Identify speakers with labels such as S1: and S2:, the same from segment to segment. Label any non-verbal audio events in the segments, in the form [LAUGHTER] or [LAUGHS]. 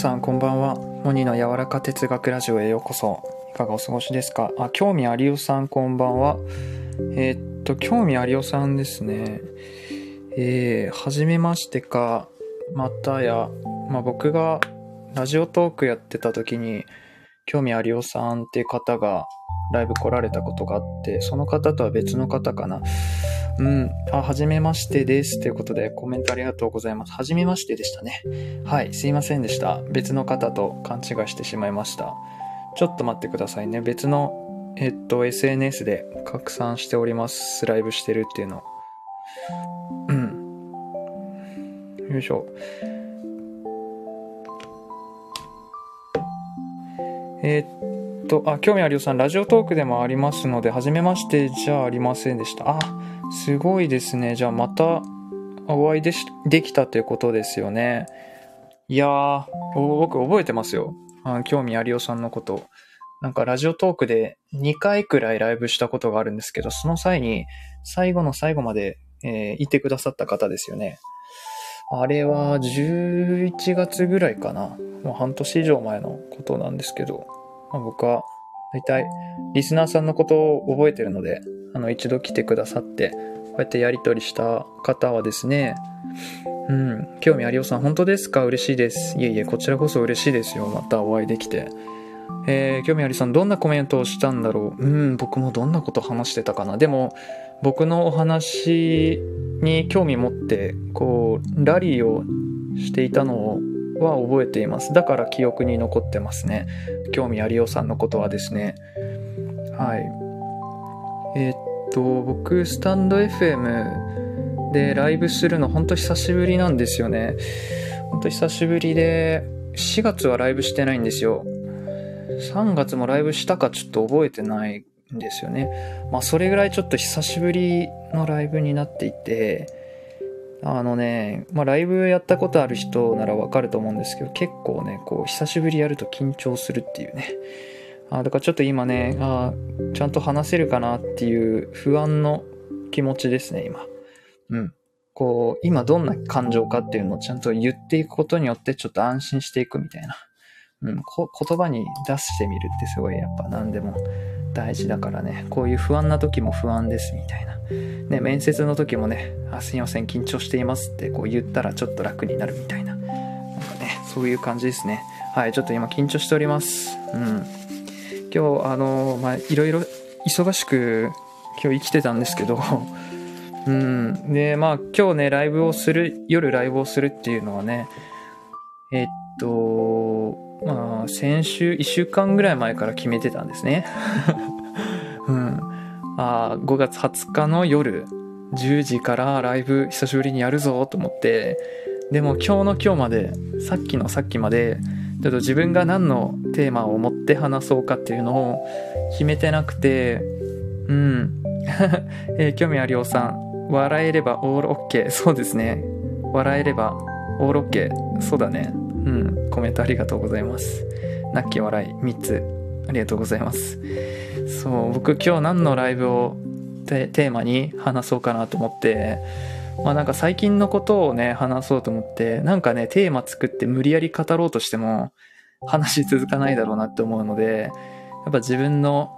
S1: さんこんばんは。モニの柔らか哲学ラジオへようこそ。いかがお過ごしですか？あ興味ありおさんこんばんは。えーっと興味ありおさんですね。えー、はじめましてかまたや、まあ、僕がラジオトークやってた時に興味ありおさんっていう方がライブ来られたことがあってその方とは別の方かな。うん。あ、はじめましてです。ということで、コメントありがとうございます。はじめましてでしたね。はい。すいませんでした。別の方と勘違いしてしまいました。ちょっと待ってくださいね。別の、えっと、SNS で拡散しております。ライブしてるっていうの。うん。よいしょ。えーっと、あ、興味あるよさん、ラジオトークでもありますので、はじめましてじゃありませんでした。あ、すごいですね。じゃあまたお会いでしできたということですよね。いやー、僕覚えてますよ。あ興味ありおさんのこと。なんかラジオトークで2回くらいライブしたことがあるんですけど、その際に最後の最後まで、えーいてくださった方ですよね。あれは11月ぐらいかな。もう半年以上前のことなんですけど、まあ、僕は大体リスナーさんのことを覚えてるので、あの一度来てくださって、こうやってやりとりした方はですね、うん、興味ありおさん、本当ですか？嬉しいです。いえいえ、こちらこそ嬉しいですよ。またお会いできて。えー、興味ありさん、どんなコメントをしたんだろう？うん、僕もどんなこと話してたかな？でも、僕のお話に興味持って、こう、ラリーをしていたのをは覚えています。だから記憶に残ってますね。興味ありおさんのことはですね。はい。えーっと、僕、スタンド FM でライブするの本当久しぶりなんですよね。本当久しぶりで、4月はライブしてないんですよ。3月もライブしたかちょっと覚えてないんですよね。まあ、それぐらいちょっと久しぶりのライブになっていて、あのね、まあ、ライブやったことある人ならわかると思うんですけど、結構ね、こう、久しぶりやると緊張するっていうね。あだからちょっと今ねあ、ちゃんと話せるかなっていう不安の気持ちですね、今。うん。こう、今どんな感情かっていうのをちゃんと言っていくことによってちょっと安心していくみたいな。うん、こ言葉に出してみるってすごいやっぱ何でも大事だからね。こういう不安な時も不安ですみたいな。ね、面接の時もね、あ、すいません、緊張していますってこう言ったらちょっと楽になるみたいな。なんかね、そういう感じですね。はい、ちょっと今緊張しております。うん。今日、あの、まあ、いろいろ忙しく今日生きてたんですけど、[LAUGHS] うん。で、まあ、今日ね、ライブをする、夜ライブをするっていうのはね、えっと、まあ、先週、1週間ぐらい前から決めてたんですね。[LAUGHS] うん。あ5月20日の夜、10時からライブ久しぶりにやるぞと思って、でも今日の今日までさっきのさっきまでちょっと自分が何のテーマを持って話そうかっていうのを決めてなくてうん。[LAUGHS] えー、興味ありおさん笑えればオールオッケー。そうですね。笑えればオールオッケー。そうだね。うん。コメントありがとうございます。なき笑い3つ。ありがとうございます。そう僕今日何のライブをテーマに話そうかなと思って。まあなんか最近のことをね話そうと思って。なんかねテーマ作って無理やり語ろうとしても話続かないだろうなって思うのでやっぱ自分の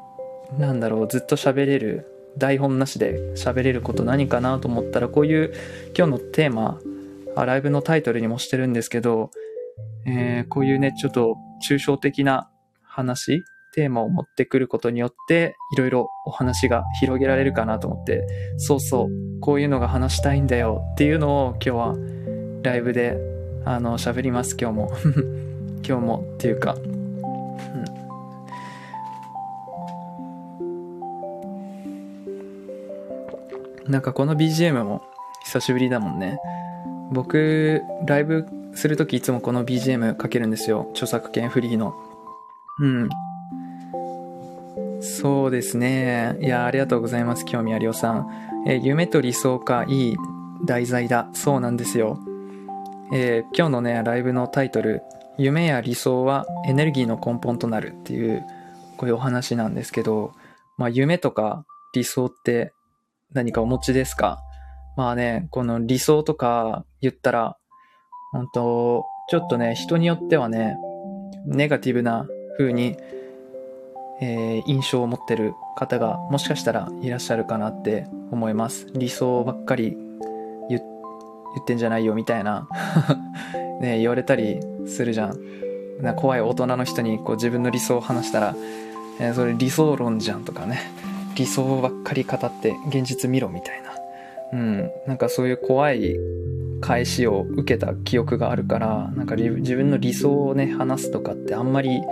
S1: なんだろうずっと喋れる台本なしで喋れること何かなと思ったらこういう今日のテーマライブのタイトルにもしてるんですけど、えー、こういうねちょっと抽象的な話テーマを持ってくることによっていろいろお話が広げられるかなと思ってそうそうこういうのが話したいんだよっていうのを今日はライブであの喋ります今日も。[LAUGHS] 今日もっていうか、なんかこの BGM も久しぶりだもんね。僕ライブするときいつもこの BGM かけるんですよ著作権フリーのうんそうですね。いや、ありがとうございます。興味ありおさん。えー、夢と理想か、いい題材だ。そうなんですよ。えー、今日のね、ライブのタイトル、夢や理想はエネルギーの根本となるっていう、こういうお話なんですけど、まあ、夢とか理想って何かお持ちですか？まあね、この理想とか言ったら、本当ちょっとね、人によってはね、ネガティブな風にえー、印象を持ってる方がもしかしたらいらっしゃるかなって思います。理想ばっかり言ってんじゃないよみたいな [LAUGHS] ね言われたりするじゃん。な怖い大人の人にこう自分の理想を話したら、えー、それ理想論じゃんとかね。理想ばっかり語って現実見ろみたいな。うん。なんかそういう怖い返しを受けた記憶があるからなんか自分の理想をね話すとかってあんまり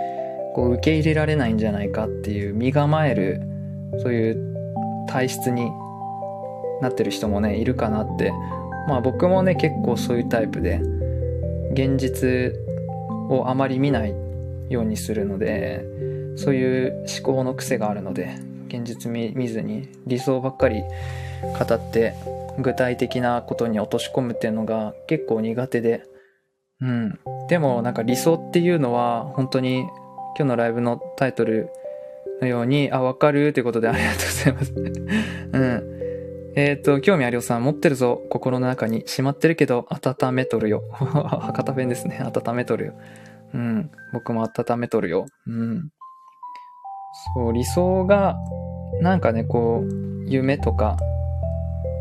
S1: こう受け入れられないんじゃないかっていう身構えるそういう体質になってる人もねいるかなって。まあ僕もね結構そういうタイプで現実をあまり見ないようにするのでそういう思考の癖があるので現実見ずに理想ばっかり語って具体的なことに落とし込むっていうのが結構苦手でうんでもなんか理想っていうのは本当に今日のライブのタイトルのように、あ、わかるということでありがとうございます。[LAUGHS] うん。えっ、ー、と、興味ありおさん、持ってるぞ、心の中に。しまってるけど、温めとるよ。[LAUGHS] 博多弁ですね。温めとるよ。うん。僕も温めとるよ。うん。そう、理想が、なんかね、こう、夢とか、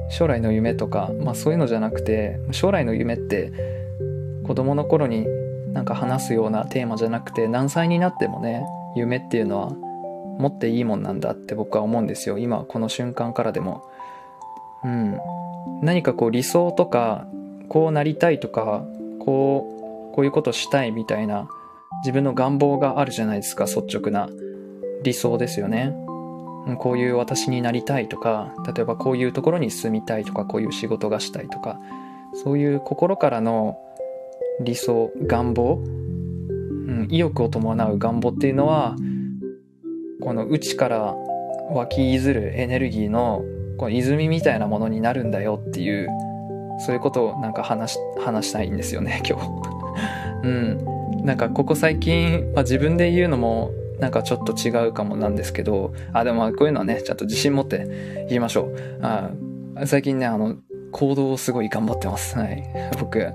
S1: 将来の夢とか、まあそういうのじゃなくて、将来の夢って、子供の頃になんか話すようなテーマじゃなくて何歳になってもね夢っていうのは持っていいもんなんだって僕は思うんですよ。今この瞬間からでも。うん。何かこう理想とかこうなりたいとかこうこういうことしたいみたいな自分の願望があるじゃないですか率直な。理想ですよね。こういう私になりたいとか例えばこういうところに住みたいとかこういう仕事がしたいとかそういう心からの理想願望、うん、意欲を伴う願望っていうのはこの内から湧き出るエネルギーのこの泉みたいなものになるんだよっていうそういうことをなんか話話したいんですよね今日。うん。なんかここ最近、まあ、自分で言うのもなんかちょっと違うかもなんですけどあでもこういうのはねちゃんと自信持って言いましょうあ最近ねあの行動をすごい頑張ってますはい [LAUGHS] 僕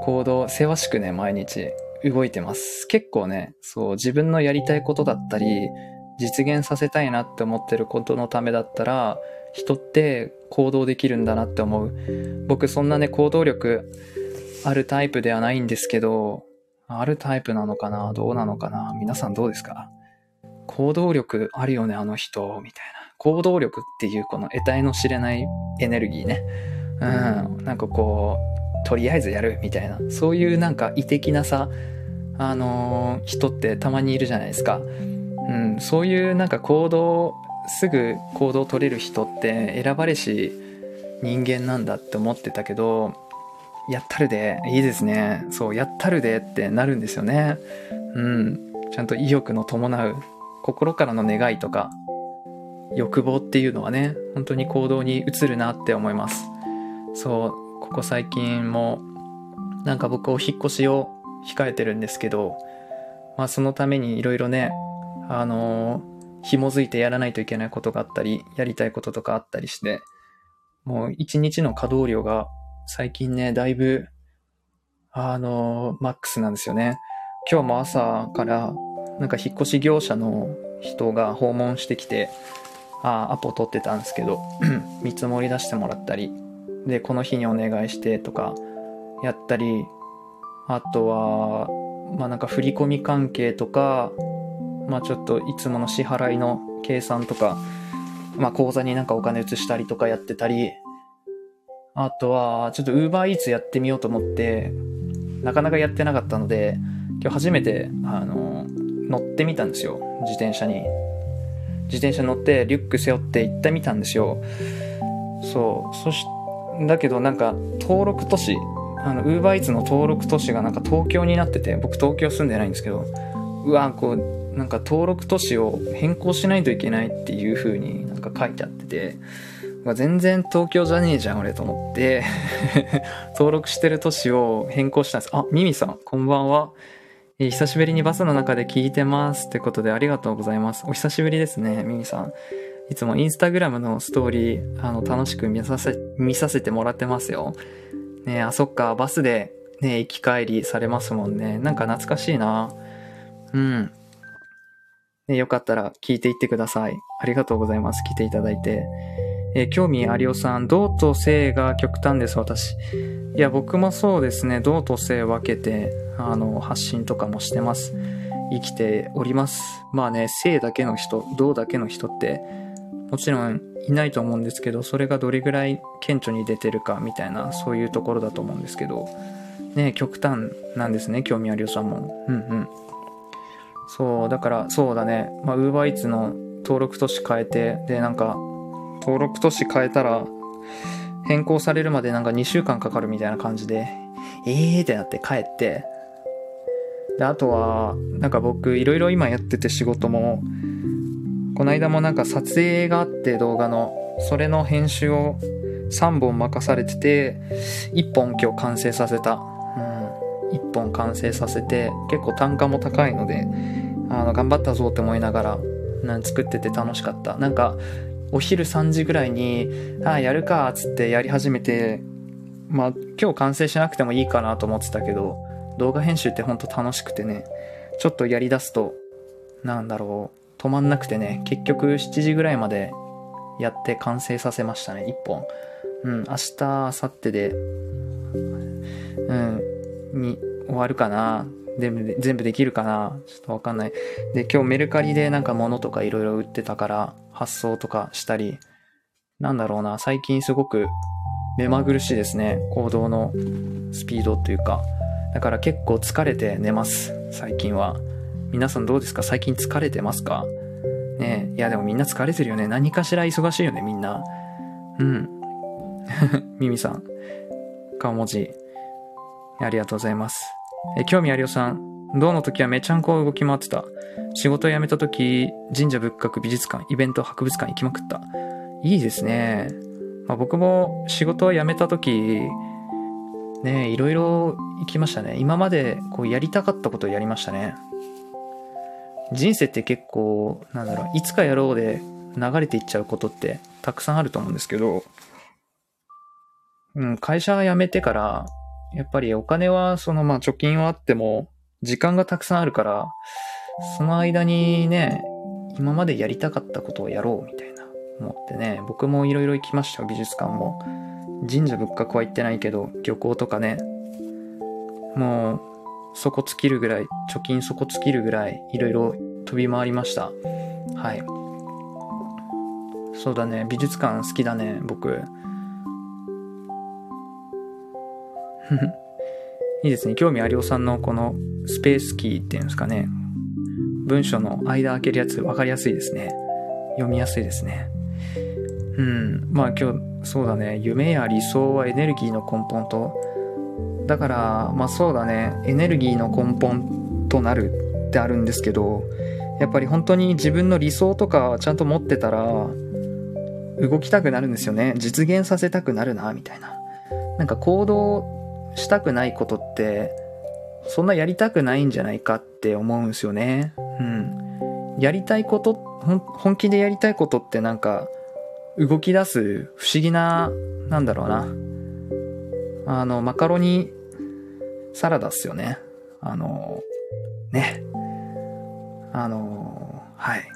S1: 行動、せわしくね、毎日動いてます。結構ね、そう、自分のやりたいことだったり、実現させたいなって思ってることのためだったら、人って行動できるんだなって思う。僕そんなね、行動力あるタイプではないんですけど、あるタイプなのかな？どうなのかな？皆さんどうですか？行動力あるよね、あの人、みたいな。行動力っていうこの得体の知れないエネルギーね。うん。なんかこう、とりあえずやるみたいなそういうなんか異的なさあのー、人ってたまにいるじゃないですか、うん、そういうなんか行動すぐ行動取れる人って選ばれし人間なんだって思ってたけどやったるで、いいですね。そう、やったるでってなるんですよね。うん。ちゃんと意欲の伴う、心からの願いとか、欲望っていうのはね、本当に行動に移るなって思います。そう、ここ最近も、なんか僕お引っ越しを控えてるんですけど、まあそのためにいろいろね、あのー、紐づいてやらないといけないことがあったり、やりたいこととかあったりして、もう一日の稼働量が最近ね、だいぶ、あの、マックスなんですよね。今日も朝から、なんか引っ越し業者の人が訪問してきて、あアポ取ってたんですけど、[CLEARS THROAT] 見積もり出してもらったり、で、この日にお願いしてとか、やったり、あとは、まあなんか振り込み関係とか、まあちょっといつもの支払いの計算とか、まあ口座になんかお金移したりとかやってたり、あとは、ちょっと Uber Eats やってみようと思って、なかなかやってなかったので、今日初めて、あの、乗ってみたんですよ。自転車に。自転車乗ってリュック背負って行ってみたんですよ。そう。そし、だけどなんか登録都市、あの、Uber Eats の登録都市がなんか東京になってて、僕東京住んでないんですけど、うわ、こう、なんか登録都市を変更しないといけないっていう風になんか書いてあってて、ま全然東京じゃねえじゃん俺と思って [LAUGHS] 登録してる都市を変更したんです。あ、ミミさん、こんばんは。えー、久しぶりにバスの中で聞いてますってことでありがとうございます。お久しぶりですね、ミミさん。いつもインスタグラムのストーリー、あの、楽しく見させ、見させてもらってますよ。ねあ、そっか、バスでね、行き帰りされますもんね。なんか懐かしいな。うん。ね、よかったら聞いていってください。ありがとうございます。来ていただいて。えー、興味ありおさん、道と性が極端です、私。いや、僕もそうですね、道と性分けて、あの、発信とかもしてます。生きております。まあね、性だけの人、道だけの人って、もちろんいないと思うんですけど、それがどれぐらい顕著に出てるかみたいな、そういうところだと思うんですけど、ね、極端なんですね、興味ありおさんも。うんうん。そう、だから、そうだね、まあ、ウーバーイーツの登録都市変えて、で、なんか、登録都市変えたら、変更されるまでなんか2週間かかるみたいな感じで、えーってなって帰って、で、あとは、なんか僕、いろいろ今やってて仕事も、この間もなんか撮影があって動画の、それの編集を3本任されてて、1本今日完成させた。うん。1本完成させて、結構単価も高いので、あの、頑張ったぞって思いながら、な作ってて楽しかった。なんか、お昼3時ぐらいに、ああ、やるか、つってやり始めて、まあ、今日完成しなくてもいいかなと思ってたけど、動画編集ってほんと楽しくてね、ちょっとやり出すと、なんだろう、止まんなくてね、結局7時ぐらいまでやって完成させましたね、1本。うん、明日、明後日で、うん、に終わるかな。全部で、全部できるかな？ちょっとわかんない。で、今日メルカリでなんか物とかいろいろ売ってたから、発送とかしたり、なんだろうな、最近すごく目まぐるしいですね。行動のスピードというか。だから結構疲れて寝ます。最近は。皆さんどうですか？最近疲れてますか？ね。いやでもみんな疲れてるよね。何かしら忙しいよね、みんな。うん。[LAUGHS] ミミさん。顔文字。ありがとうございます。え、興味ありおさん。銅の時はめちゃんこ動き回ってた。仕事辞めた時、神社仏閣美術館、イベント、博物館行きまくった。いいですね。まあ、僕も仕事を辞めた時、ね、いろいろ行きましたね。今までこうやりたかったことをやりましたね。人生って結構、なんだろう、いつかやろうで流れていっちゃうことってたくさんあると思うんですけど、うん、会社辞めてから、やっぱりお金は、そのまあ貯金はあっても、時間がたくさんあるから、その間にね、今までやりたかったことをやろうみたいな思ってね、僕もいろいろ行きましたよ、美術館も。神社仏閣は行ってないけど、漁港とかね、もう、底尽きるぐらい、貯金底尽きるぐらい、いろいろ飛び回りました。はい。そうだね、美術館好きだね、僕。[LAUGHS] いいですね。興味ありおさんのこのスペースキーっていうんですかね。文章の間開けるやつ分かりやすいですね。読みやすいですね。うん。まあ今日、そうだね。夢や理想はエネルギーの根本と、だからまあそうだねエネルギーの根本となるってあるんですけどやっぱり本当に自分の理想とかちゃんと持ってたら動きたくなるんですよね実現させたくなるなみたいななんか行動したくないことってそんなやりたくないんじゃないかって思うんですよね。うん。やりたいこと本気でやりたいことってなんか動き出す不思議ななんだろうな。あのマカロニサラダっすよね。あのね。あのはい。[LAUGHS]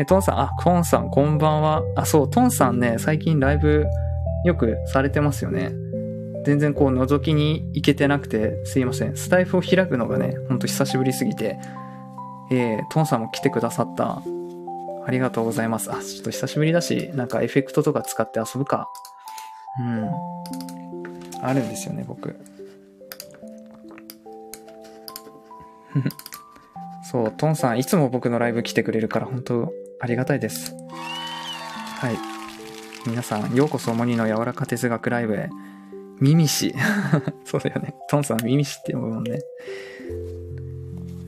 S1: え、トンさん、あ、コンさん、こんばんは。あ、そう、トンさんね、最近ライブよくされてますよね。全然こう覗きに行けてなくてすいません。スタイフを開くのがね、ほんと久しぶりすぎて、えー、トンさんも来てくださった。ありがとうございます。あ、ちょっと久しぶりだし、なんかエフェクトとか使って遊ぶか。うん。あるんですよね、僕。[LAUGHS] そう、トンさん、いつも僕のライブ来てくれるから、本当ありがたいです。はい。皆さん、ようこそモニの柔らか哲学ライブへ。ミミシ。[LAUGHS] そうだよね。トンさん、ミミシって呼ぶもんね。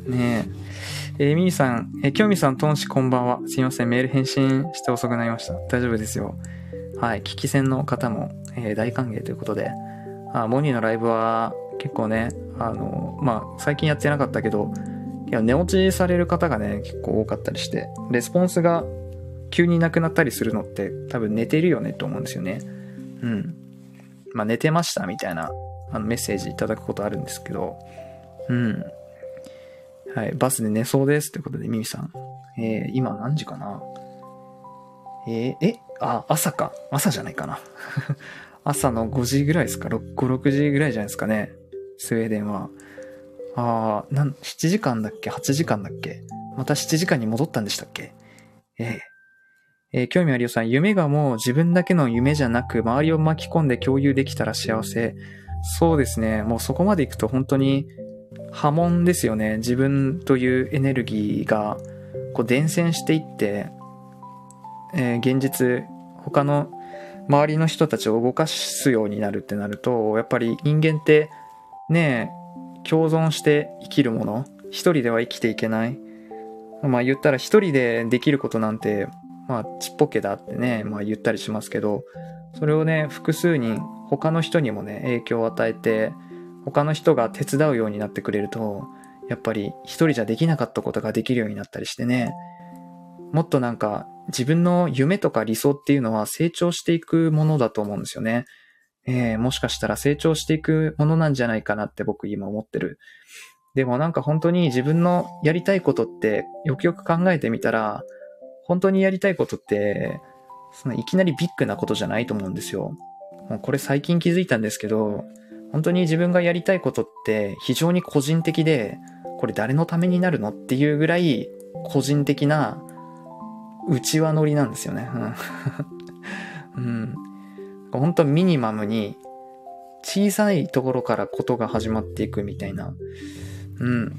S1: ねえ。えー、ミミさん、えー、キョミさん、トンシこんばんは。すいません、メール返信して遅くなりました。大丈夫ですよ。はい。聞き戦の方も、えー、大歓迎ということで。あ、モニーのライブは結構ね、あの、まあ、最近やってなかったけど、いや、寝落ちされる方がね、結構多かったりして、レスポンスが急になくなったりするのって多分寝てるよねと思うんですよね。うん。まあ寝てましたみたいなあのメッセージいただくことあるんですけど、うん。はい。バスで寝そうですということで、ミミさん。えー、今何時かな？えー、えあ、朝か。朝じゃないかな。[LAUGHS] 朝の5時ぐらいですか ?6、6時ぐらいじゃないですかね。スウェーデンは。ああ、なん、7時間だっけ ?8 時間だっけ？また7時間に戻ったんでしたっけ？えええー、興味あるよさん、夢がもう自分だけの夢じゃなく、周りを巻き込んで共有できたら幸せ。そうですね。もうそこまで行くと本当に波紋ですよね。自分というエネルギーが、こう伝染していって、えー、現実、他の周りの人たちを動かすようになるってなると、やっぱり人間って、ね共存して生きるもの。一人では生きていけない。まあ言ったら一人でできることなんてまあ、ちっぽけだってね、まあ言ったりしますけど、それをね、複数人、他の人にもね、影響を与えて、他の人が手伝うようになってくれると、やっぱり一人じゃできなかったことができるようになったりしてね、もっとなんか自分の夢とか理想っていうのは成長していくものだと思うんですよね。えー、もしかしたら成長していくものなんじゃないかなって僕今思ってる。でもなんか本当に自分のやりたいことってよくよく考えてみたら、本当にやりたいことって、そのいきなりビッグなことじゃないと思うんですよ。もうこれ最近気づいたんですけど、本当に自分がやりたいことって非常に個人的で、これ誰のためになるのっていうぐらい個人的な内輪乗りなんですよね。うん。[LAUGHS] 本当ミニマムに小さいところからことが始まっていくみたいな。うん。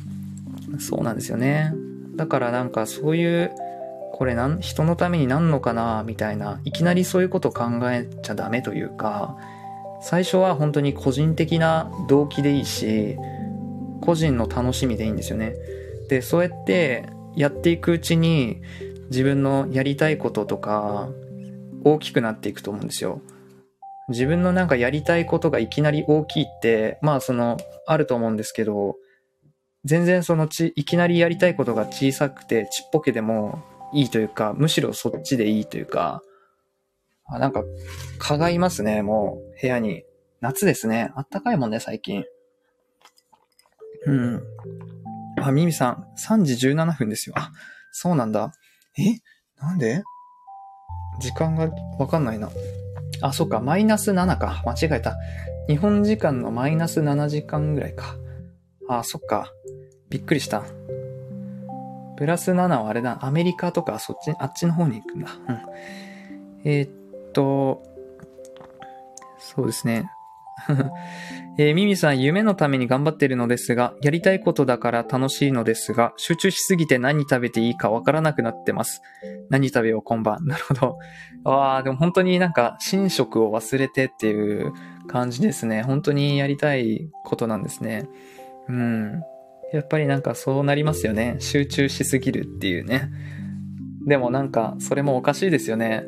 S1: そうなんですよね。だからなんかそういうこれなん人のためになんのかなみたいないきなりそういうこと考えちゃダメというか最初は本当に個人的な動機でいいし個人の楽しみでいいんですよね。でそうやってやっていくうちに自分のやりたいこととか大きくなっていくと思うんですよ。自分のなんかやりたいことがいきなり大きいってまあそのあると思うんですけど全然そのちいきなりやりたいことが小さくてちっぽけでもいいというか、むしろそっちでいいというか、あなんか、蚊がいますね、もう、部屋に。夏ですね。あったかいもんね、最近。うん。あ、ミミさん、3時17分ですよ。あ、そうなんだ。え？なんで？時間がわかんないな。あ、そっか、マイナス7か。間違えた。日本時間のマイナス7時間ぐらいか。あ、そっか。びっくりした。プラス7はあれだ、アメリカとかそっち、あっちの方に行くんだ。うん。えー、っと、そうですね。[LAUGHS] えー、ミミさん、夢のために頑張ってるのですが、やりたいことだから楽しいのですが、集中しすぎて何食べていいかわからなくなってます。何食べよう、今晩。[LAUGHS] なるほど。ああ、でも本当になんか、寝食を忘れてっていう感じですね。本当にやりたいことなんですね。うん。やっぱりなんかそうなりますよね。集中しすぎるっていうね。でもなんか、それもおかしいですよね。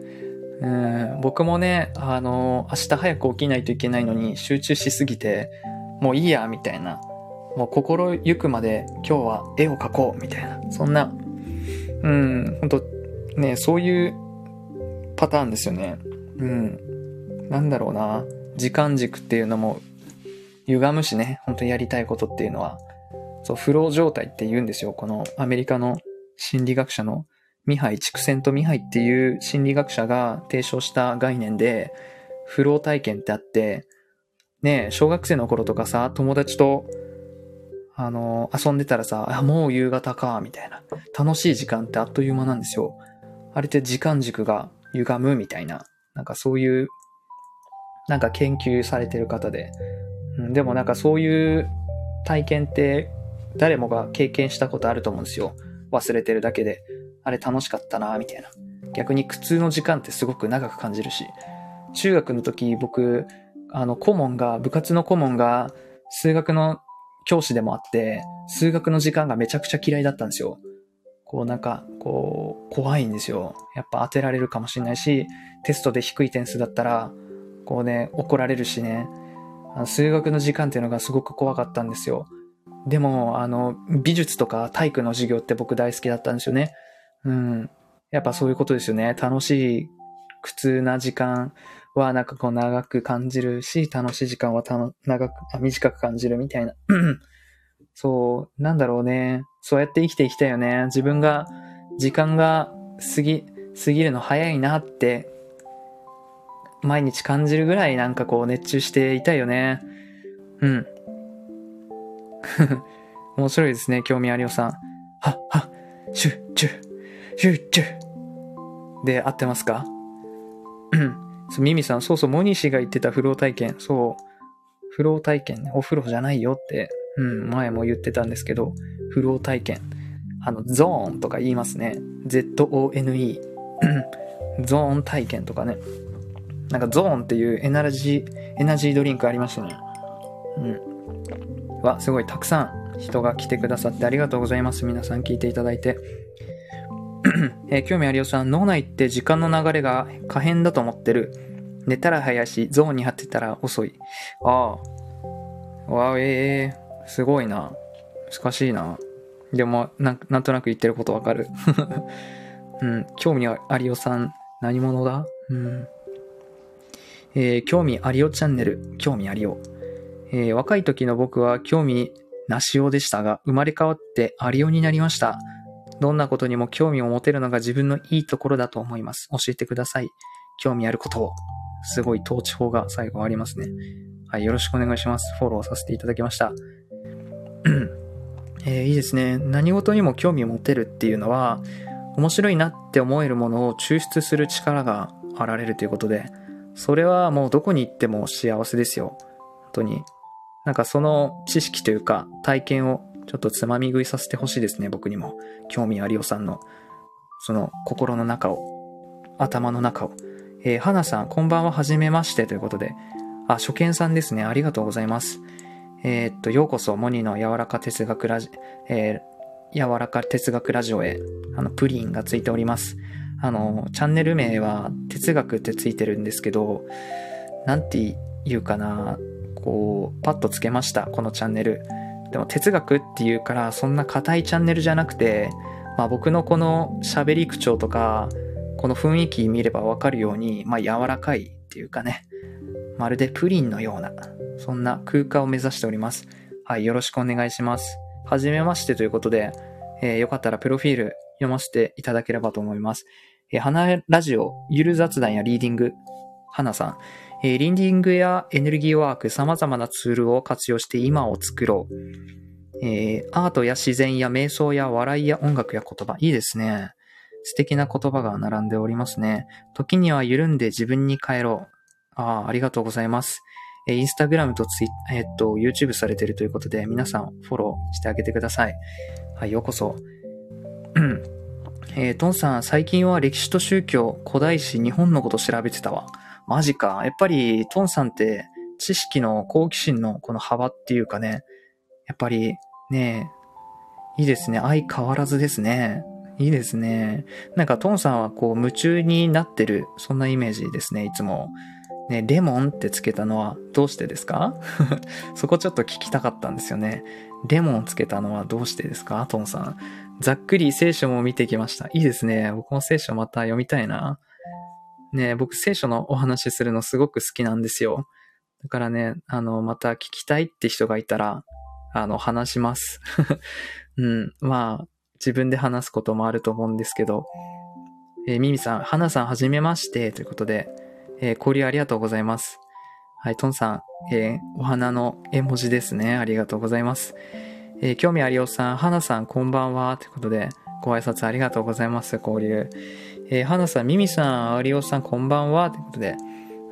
S1: うん、僕もね、あの、明日早く起きないといけないのに集中しすぎて、もういいや、みたいな。もう心ゆくまで今日は絵を描こう、みたいな。そんな、うん、ほんと、ね、そういうパターンですよね。うん。なんだろうな。時間軸っていうのも歪むしね、本当にやりたいことっていうのは。そう、フロー状態って言うんですよ。このアメリカの心理学者のミハイ、畜生とミハイっていう心理学者が提唱した概念で、フロー体験ってあって、ね小学生の頃とかさ、友達と、あの、遊んでたらさ、あ、もう夕方か、みたいな。楽しい時間ってあっという間なんですよ。あれって時間軸が歪むみたいな、なんかそういう、なんか研究されてる方で。うん、でもなんかそういう体験って誰もが経験したことあると思うんですよ。忘れてるだけで。あれ楽しかったなみたいな。逆に苦痛の時間ってすごく長く感じるし、中学の時僕、あの、顧問が、部活の顧問が数学の教師でもあって、数学の時間がめちゃくちゃ嫌いだったんですよ。こうなんか、こう、怖いんですよ。やっぱ当てられるかもしれないし、テストで低い点数だったら、こうね、怒られるしね。あの数学の時間っていうのがすごく怖かったんですよ。でも、あの、美術とか体育の授業って僕大好きだったんですよね。うん。やっぱそういうことですよね。楽しい、苦痛な時間はなんかこう長く感じるし、楽しい時間はたの長く、短く感じるみたいな。そう、なんだろうね。そうやって生きていきたいよね。自分が、時間が過ぎ、過ぎるの早いなって、毎日感じるぐらいなんかこう熱中していたいよね。うん。面白いですね、興味ありおさん。はっ、はっ、集中。集中で合ってますか？うん。ミミさん、そうそう、モニシが言ってた風呂体験。そう。風呂体験ね。お風呂じゃないよって、うん、前も言ってたんですけど、風呂体験。あの、ゾーンとか言いますね。Z-O-N-E。ゾーン体験とかね。なんかゾーンっていうエナジー、エナジードリンクありましたね。うん。わ、すごいたくさん人が来てくださってありがとうございます。皆さん聞いていただいて。[CLEARS THROAT] えー、興味ありおさん、脳内って時間の流れが可変だと思ってる。寝たら早いし、ゾーンに張ってたら遅い。ああ。わあええー、すごいな。難しいな。でもな、なんとなく言ってることわかる。[LAUGHS] うん、興味ありおさん、何者だ？うん。えー、興味ありおチャンネル、興味ありお。えー、若い時の僕は興味なしおでしたが、生まれ変わってありおになりました。どんなことにも興味を持てるのが自分のいいところだと思います。教えてください。興味あることを。すごい統治法が最後ありますね。はい、よろしくお願いします。フォローさせていただきました。[CLEARS THROAT] えー、いいですね。何事にも興味を持てるっていうのは、面白いなって思えるものを抽出する力があられるということで、それはもうどこに行っても幸せですよ。本当に。なんかその知識というか体験をちょっとつまみ食いさせてほしいですね、僕にも。興味ありおさんの、その心の中を、頭の中を。えー、花さん、こんばんは、はじめましてということで。あ、初見さんですね。ありがとうございます。えー、っと、ようこそ、モニの柔らか哲学ラジ、えー、柔らか哲学ラジオへ、あの、プリンがついております。あの、チャンネル名は哲学ってついてるんですけど、なんて言うかな、こう、パッとつけました、このチャンネル。でも哲学っていうからそんな硬いチャンネルじゃなくて、まあ僕のこの喋り口調とか、この雰囲気見ればわかるように、まあ柔らかいっていうかね、まるでプリンのような、そんな空間を目指しております。はい、よろしくお願いします。はじめましてということで、えー、よかったらプロフィール読ませていただければと思います。えー、花ラジオ、ゆる雑談やリーディング、花さん、えー、リンディングやエネルギーワーク、様々なツールを活用して今を作ろう。えー、アートや自然や瞑想や笑いや音楽や言葉。いいですね。素敵な言葉が並んでおりますね。時には緩んで自分に帰ろう。ああ、ありがとうございます。えー、インスタグラムとツイえ、っと、YouTube されてるということで、皆さんフォローしてあげてください。はい、ようこそ。うん。えー、トンさん、最近は歴史と宗教、古代史、日本のこと調べてたわ。マジか。やっぱり、トンさんって知識の好奇心のこの幅っていうかね、やっぱりね、いいですね。相変わらずですね。いいですね。なんかトンさんはこう夢中になってる、そんなイメージですね、いつも。ね、レモンってつけたのはどうしてですか？[LAUGHS] そこちょっと聞きたかったんですよね。レモンつけたのはどうしてですか？トンさん。ざっくり聖書も見てきました。いいですね。僕も聖書また読みたいな。ね、僕聖書のお話しするのすごく好きなんですよ。だからね、あの、また聞きたいって人がいたら、あの、話します。[LAUGHS] うん。まあ、自分で話すこともあると思うんですけど、えー、ミミさん、花さんはじめまして、ということで、えー、交流ありがとうございます。はい、トンさん、えー、お花の絵文字ですね。ありがとうございます。えー、興味ありおさん、花さん、こんばんは。ということで、ご挨拶ありがとうございます。交流。えー、花さん、ミミさん、ありおさん、こんばんは。ということで、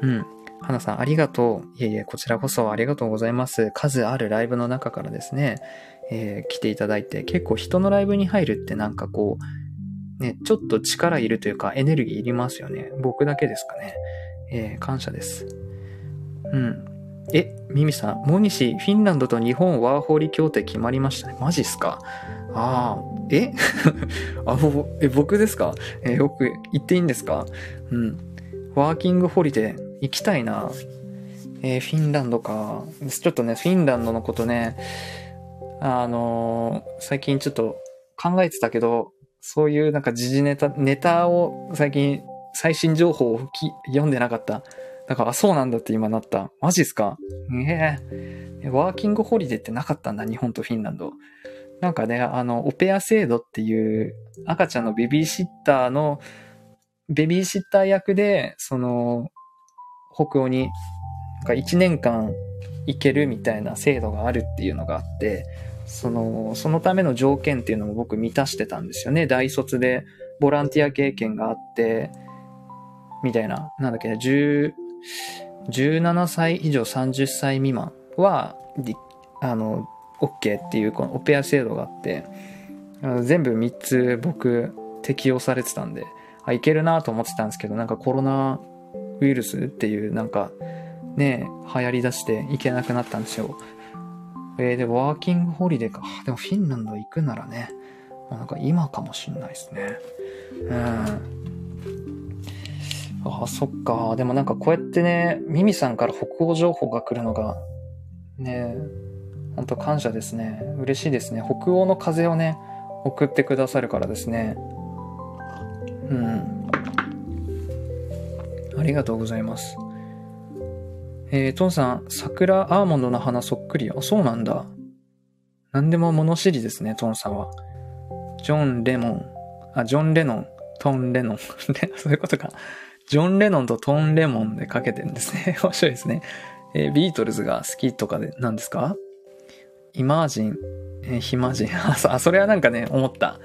S1: うん。花さん、ありがとう。いえいえ、こちらこそありがとうございます。数あるライブの中からですね、えー、来ていただいて、結構人のライブに入るってなんかこう、ね、ちょっと力いるというかエネルギーいりますよね。僕だけですかね。えー、感謝です。うん。え、ミミさん、モニシ、フィンランドと日本ワーホリ協定決まりましたね。マジっすか？ああ、え？[LAUGHS] あ、ぼえ、僕ですか？えー、僕、行っていいんですか？うん。ワーキングホリデー、行きたいな。えー、フィンランドか。ちょっとね、フィンランドのことね、あのー、最近ちょっと考えてたけど、そういうなんか時事ネタ、ネタを最近最新情報を読んでなかった。だから、そうなんだって今なった。マジっすか？ええワーキングホリデーってなかったんだ、日本とフィンランド。なんかね、あの、オペア制度っていう赤ちゃんのベビーシッターの、ベビーシッター役で、その、北欧に、なんか1年間行けるみたいな制度があるっていうのがあって、その、そのための条件っていうのも僕満たしてたんですよね。大卒でボランティア経験があって、みたいな、なんだっけ、10、17歳以上30歳未満は、あの、OK っていうこのオペア制度があって、全部3つ僕適用されてたんで、あ、いけるなと思ってたんですけど、なんかコロナウイルスっていうなんかね、流行り出していけなくなったんですよ。えー、で、ワーキングホリデーか。でもフィンランド行くならね、なんか今かもしんないですね。うん。ああ、そっか。でもなんかこうやってね、ミミさんから北欧情報が来るのが、ね、ほんと感謝ですね。嬉しいですね。北欧の風をね、送ってくださるからですね。うん。ありがとうございます。えー、トンさん、桜アーモンドの花そっくり。あ、そうなんだ。何でも物知りですね、トンさんは。ジョン・レモン。あ、ジョン・レノン。トン・レノン。[LAUGHS] そういうことか。ジョン・レノンとトン・レモンでかけてるんですね。[LAUGHS] 面白いですね。えー、ビートルズが好きとかで何ですか？イマージン、えー、ヒマジン。[LAUGHS] あそ、れはなんかね、思った。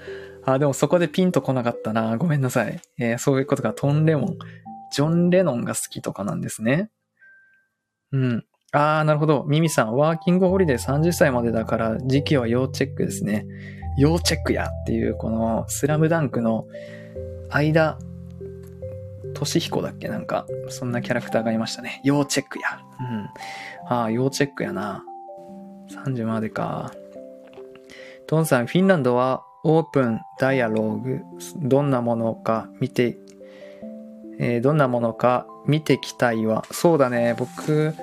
S1: あ、でもそこでピンとこなかったな。ごめんなさい。えー、そういうことか。トン・レモン。ジョン・レノンが好きとかなんですね。うん。ああ、なるほど。ミミさん、ワーキングホリデー30歳までだから時期は要チェックですね。要チェックやっていう、このスラムダンクの間、トシヒコだっけなんか、そんなキャラクターがいましたね。要チェックや。うん。ああ、要チェックやな。30までか。トンさん、フィンランドはオープン、ダイアローグ、どんなものか見て、えー、どんなものか見てきたいわ。そうだね、僕、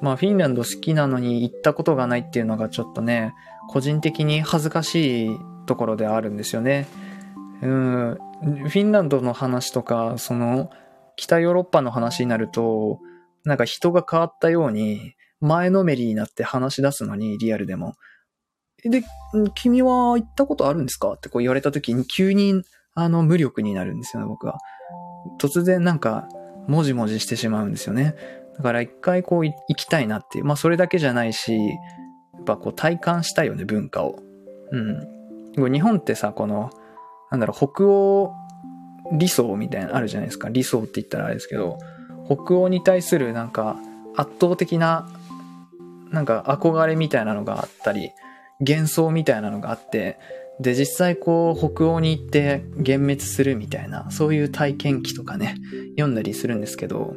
S1: まあフィンランド好きなのに行ったことがないっていうのがちょっとね、個人的に恥ずかしいところであるんですよね。うん、フィンランドの話とか、その、北ヨーロッパの話になると、なんか人が変わったように、前のめりになって話し出すのに、リアルでも。で、君は行ったことあるんですかってこう言われた時に急に、あの、無力になるんですよね、僕は。突然なんか、もじもじしてしまうんですよね。だから一回こう行きたいなっていう。まあそれだけじゃないし、やっぱこう体感したいよね、文化を。うん。日本ってさ、この、なんだろう、北欧理想みたいなのあるじゃないですか。理想って言ったらあれですけど、北欧に対するなんか圧倒的な、なんか憧れみたいなのがあったり、幻想みたいなのがあって、で、実際こう、北欧に行って幻滅するみたいな、そういう体験記とかね、読んだりするんですけど、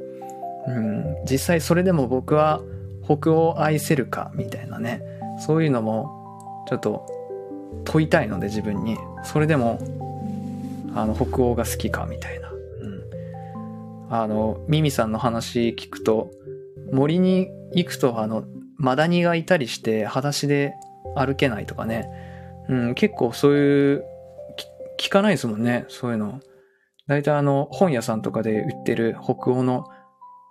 S1: うん、実際それでも僕は北欧を愛せるかみたいなね、そういうのもちょっと問いたいので自分に、それでも、あの、北欧が好きかみたいな。うん。あの、ミミさんの話聞くと、森に行くとあの、マダニがいたりして裸足で歩けないとかね。うん、結構そういう、聞かないですもんね、そういうの。大体あの、本屋さんとかで売ってる北欧の、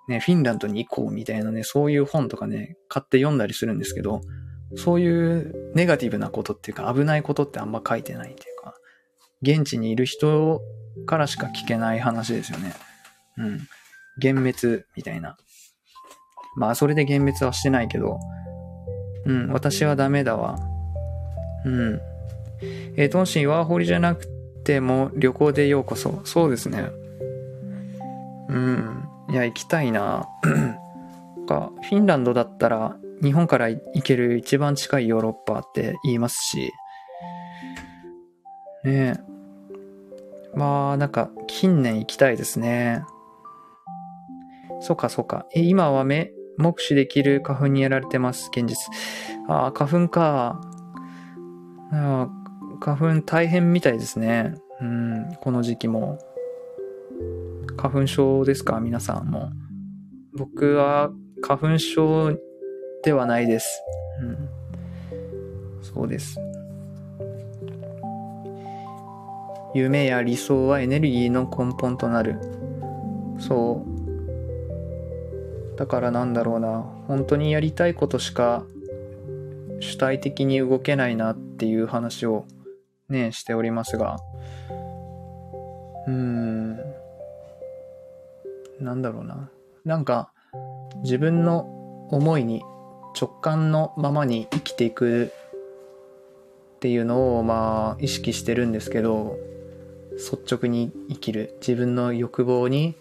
S1: ね、フィンランドに行こうみたいなね、そういう本とかね、買って読んだりするんですけど、そういうネガティブなことっていうか危ないことってあんま書いてないっていうか、現地にいる人からしか聞けない話ですよね。うん。幻滅みたいな。まあ、それで幻滅はしてないけど、うん、私はダメだわ。うん。えー、トンシンワーホリじゃなくても旅行でようこそ。そうですね。うん。いや、行きたいな。[CLEARS THROAT] か、フィンランドだったら、日本から行ける一番近いヨーロッパって言いますし、ねえ。まあ、なんか、近年行きたいですね。そうか、そうか。え、今は目、目視できる花粉にやられてます、現実。ああ、花粉か。あ花粉大変みたいですね。うん、この時期も。花粉症ですか？皆さんも。僕は花粉症ではないです。うん。そうです。夢や理想はエネルギーの根本となる。そう。だからなんだろうな。本当にやりたいことしか主体的に動けないなっていう話をねしておりますが。うーん。なんだろうな。なんか自分の思いに直感のままに生きていくっていうのをまあ意識してるんですけど率直に生きる。自分の欲望に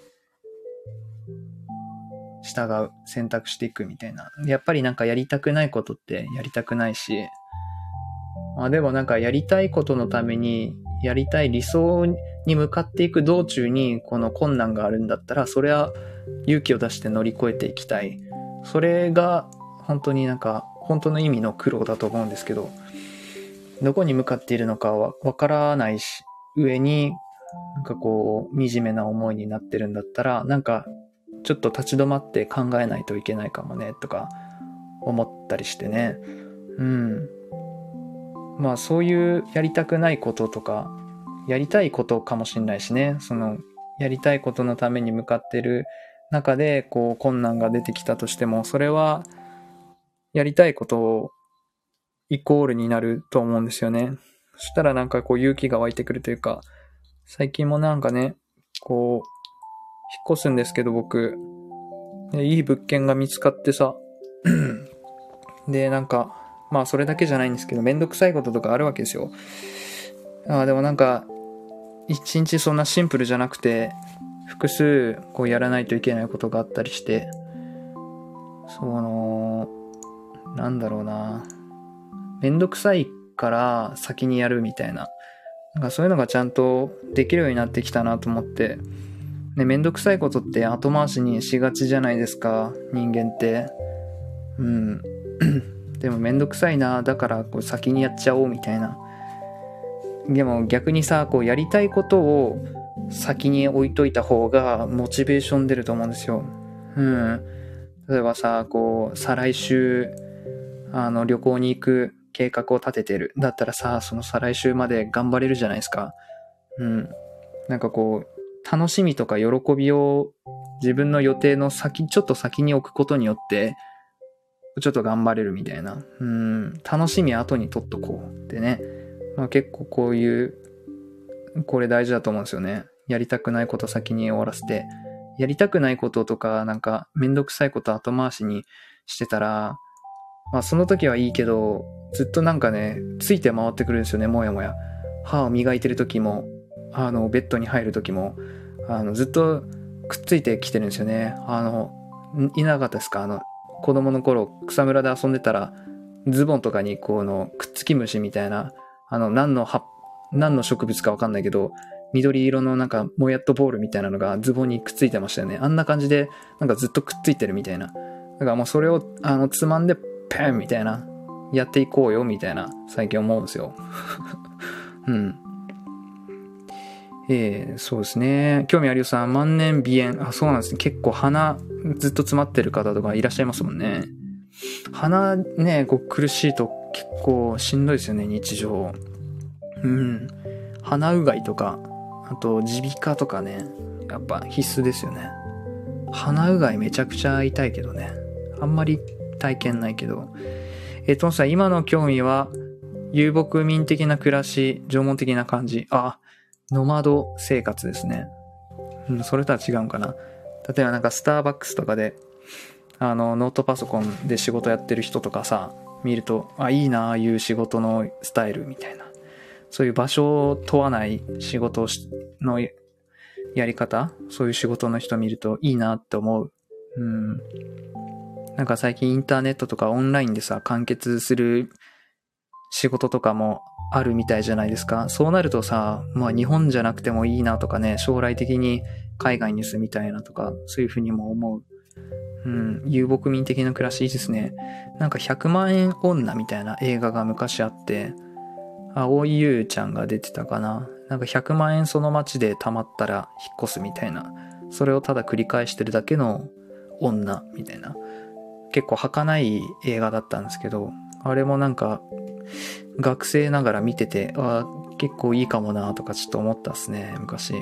S1: 従う、選択していくみたいな。やっぱりなんかやりたくないことってやりたくないし、まあでもなんかやりたいことのために、やりたい理想に向かっていく道中にこの困難があるんだったら、それは勇気を出して乗り越えていきたい。それが本当になんか本当の意味の苦労だと思うんですけど、どこに向かっているのかはわからないし、上になんかこう惨めな思いになってるんだったら、なんかちょっと立ち止まって考えないといけないかもねとか思ったりしてね。うん。まあそういうやりたくないこととかやりたいことかもしんないしね。そのやりたいことのために向かってる中でこう困難が出てきたとしてもそれはやりたいことをイコールになると思うんですよね。そしたらなんかこう勇気が湧いてくるというか最近もなんかねこう引っ越すんですけど僕、いい物件が見つかってさ、[CLEARS THROAT] で、なんか、まあそれだけじゃないんですけど、めんどくさいこととかあるわけですよ。あでもなんか、一日そんなシンプルじゃなくて、複数こうやらないといけないことがあったりして、その、なんだろうな、めんどくさいから先にやるみたいな、なんかそういうのがちゃんとできるようになってきたなと思って、ね、めんどくさいことって後回しにしがちじゃないですか、人間って。うん。[CLEARS THROAT] でもめんどくさいな、だからこう先にやっちゃおうみたいな。でも逆にさ、こうやりたいことを先に置いといた方がモチベーション出ると思うんですよ。うん。例えばさ、こう、再来週、あの、旅行に行く計画を立ててる。だったらさ、その再来週まで頑張れるじゃないですか。うん。なんかこう、楽しみとか喜びを自分の予定の先、ちょっと先に置くことによって、ちょっと頑張れるみたいな。うん、楽しみ後に取っとこうってね。まあ結構こういう、これ大事だと思うんですよね。やりたくないこと先に終わらせて、やりたくないこととか、なんかめんどくさいこと後回しにしてたら、まあその時はいいけど、ずっとなんかね、ついて回ってくるんですよね、もやもや。歯を磨いてる時も、あの、ベッドに入る時も、あの、ずっとくっついてきてるんですよね。あの、いなかったですか？あの、子供の頃、草むらで遊んでたら、ズボンとかにこの、くっつき虫みたいな、あの、何の葉、何の植物かわかんないけど、緑色のなんか、もやっとボールみたいなのがズボンにくっついてましたよね。あんな感じで、なんかずっとくっついてるみたいな。だからもうそれを、あの、つまんで、ペンみたいな、やっていこうよ、みたいな、最近思うんですよ。[LAUGHS] うん。えー、そうですね。興味あるよさん、万年鼻炎。あ、そうなんですね。結構鼻ずっと詰まってる方とかいらっしゃいますもんね。鼻ね、こう苦しいと結構しんどいですよね、日常。うん。鼻うがいとか、あと耳鼻科とかね、やっぱ必須ですよね。鼻うがいめちゃくちゃ痛いけどね。あんまり体験ないけど。えっ、とさん、今の興味は、遊牧民的な暮らし、縄文的な感じ。あ、ノマド生活ですね。うん、それとは違うんかな。例えばなんかスターバックスとかで、あの、ノートパソコンで仕事やってる人とかさ、見ると、あ、いいな、ああいう仕事のスタイルみたいな。そういう場所を問わない仕事のやり方そういう仕事の人見るといいなって思う。うん。なんか最近インターネットとかオンラインでさ、完結する仕事とかもあるみたいじゃないですか。そうなるとさ、まあ日本じゃなくてもいいなとかね、将来的に海外に住みたいなとか、そういうふうにも思う。うん、遊牧民的な暮らしいいですね。なんか100万円女みたいな映画が昔あって、青井優ちゃんが出てたかな。なんか100万円その街で貯まったら引っ越すみたいな。それをただ繰り返してるだけの女みたいな。結構儚い映画だったんですけど、あれもなんか学生ながら見てて、あ結構いいかもなとかちょっと思ったっすね、昔。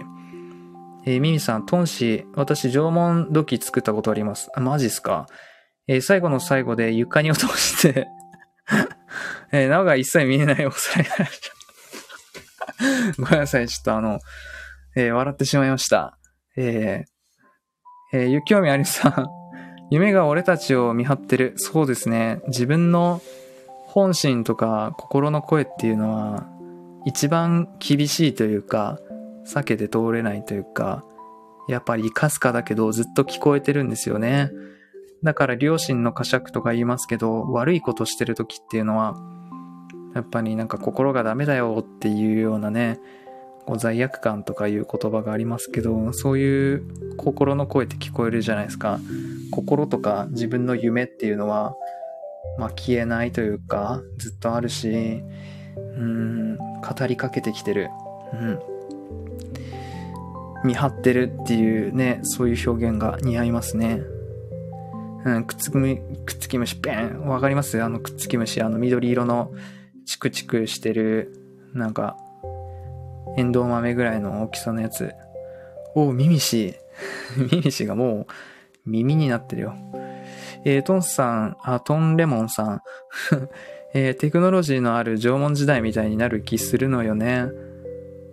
S1: えー、ミミさん、トンシ私縄文土器作ったことあります。あ、マジっすか？えー、最後の最後で床に落として [LAUGHS] えー、なおが一切見えないお皿になりました。[LAUGHS] ごめんなさい、ちょっとあの、えー、笑ってしまいました。えー、えー、興味ありさん。[LAUGHS] 夢が俺たちを見張ってる。そうですね。自分の本心とか心の声っていうのは一番厳しいというか避けて通れないというかやっぱりかすかだけどずっと聞こえてるんですよね。だから両親の呵責とか言いますけど悪いことしてる時っていうのはやっぱりなんか心がダメだよっていうようなねこう罪悪感とかいう言葉がありますけどそういう心の声って聞こえるじゃないですか心とか自分の夢っていうのはまあ、消えないというか、ずっとあるし、うん、語りかけてきてる。うん。見張ってるっていうね、そういう表現が似合いますね。うん、くっつき、くっつき虫、ペンわかります？あのくっつき虫、あの緑色のチクチクしてる、なんか、エンドウ豆ぐらいの大きさのやつ。おう、ミミシ。[LAUGHS] ミミシがもう耳になってるよ。えー、トンさん、あ、トンレモンさん、[LAUGHS] えー、テクノロジーのある縄文時代みたいになる気するのよね。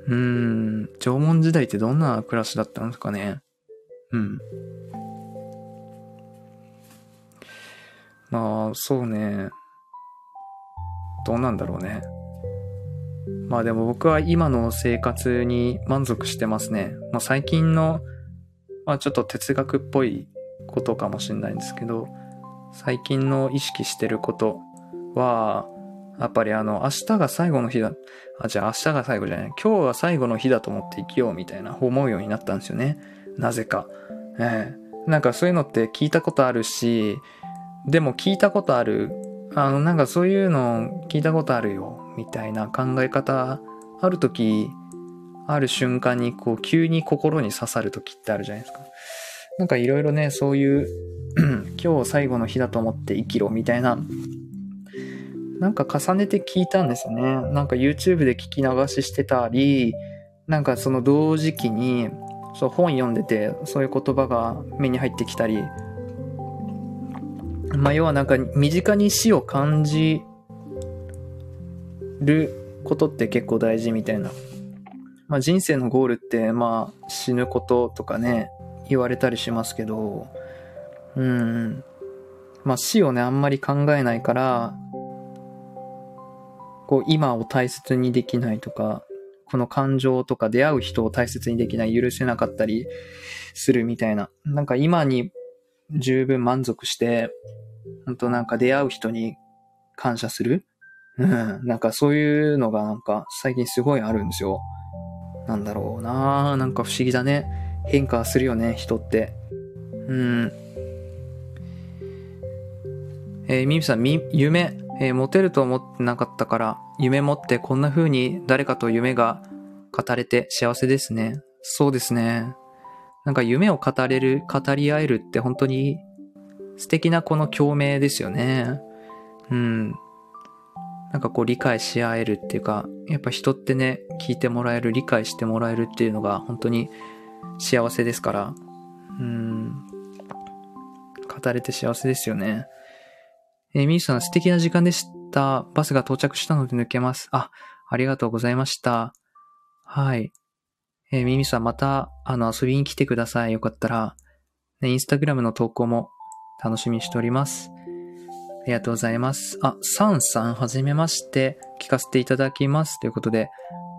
S1: うーん、縄文時代ってどんな暮らしだったんですかね。うん。まあ、そうね。どうなんだろうね。まあでも僕は今の生活に満足してますね。まあ最近の、まあちょっと哲学っぽいことかもしれないんですけど、最近の意識してることは、やっぱりあの、明日が最後の日だ、あ、じゃあ明日が最後じゃない、今日は最後の日だと思って生きようみたいな思うようになったんですよね。なぜか。ええー、なんかそういうのって聞いたことあるし、でも聞いたことある、あの、なんかそういうの聞いたことあるよ、みたいな考え方、ある時、ある瞬間にこう急に心に刺さる時ってあるじゃないですか。なんかいろいろね、そういう今日最後の日だと思って生きろみたいな、なんか重ねて聞いたんですよね。なんか YouTube で聞き流ししてたり、なんかその同時期に、そう本読んでて、そういう言葉が目に入ってきたり、まあ要はなんか身近に死を感じることって結構大事みたいな。まあ人生のゴールってまあ死ぬこととかね、言われたりしますけど、うん。まあ死をね、あんまり考えないから、こう今を大切にできないとか、この感情とか出会う人を大切にできない、許せなかったりするみたいな。なんか今に十分満足して、本当なんか出会う人に感謝する？うん。なんかそういうのがなんか最近すごいあるんですよ。なんだろうななんか不思議だね。変化するよね、人って。うん。えー、ミミさん、夢、えー、持てると思ってなかったから、夢持ってこんな風に誰かと夢が語れて幸せですね。そうですね。なんか夢を語れる、語り合えるって本当に素敵なこの共鳴ですよね。うん。なんかこう理解し合えるっていうか、やっぱ人ってね、聞いてもらえる、理解してもらえるっていうのが本当に幸せですから、うん。語れて幸せですよね。えー、ミーさん素敵な時間でした。バスが到着したので抜けます。あ、ありがとうございました。はい。えー、ミミさんまた、あの、遊びに来てください。よかったら。ね、インスタグラムの投稿も楽しみにしております。ありがとうございます。あ、サンさん、はじめまして。聞かせていただきます。ということで、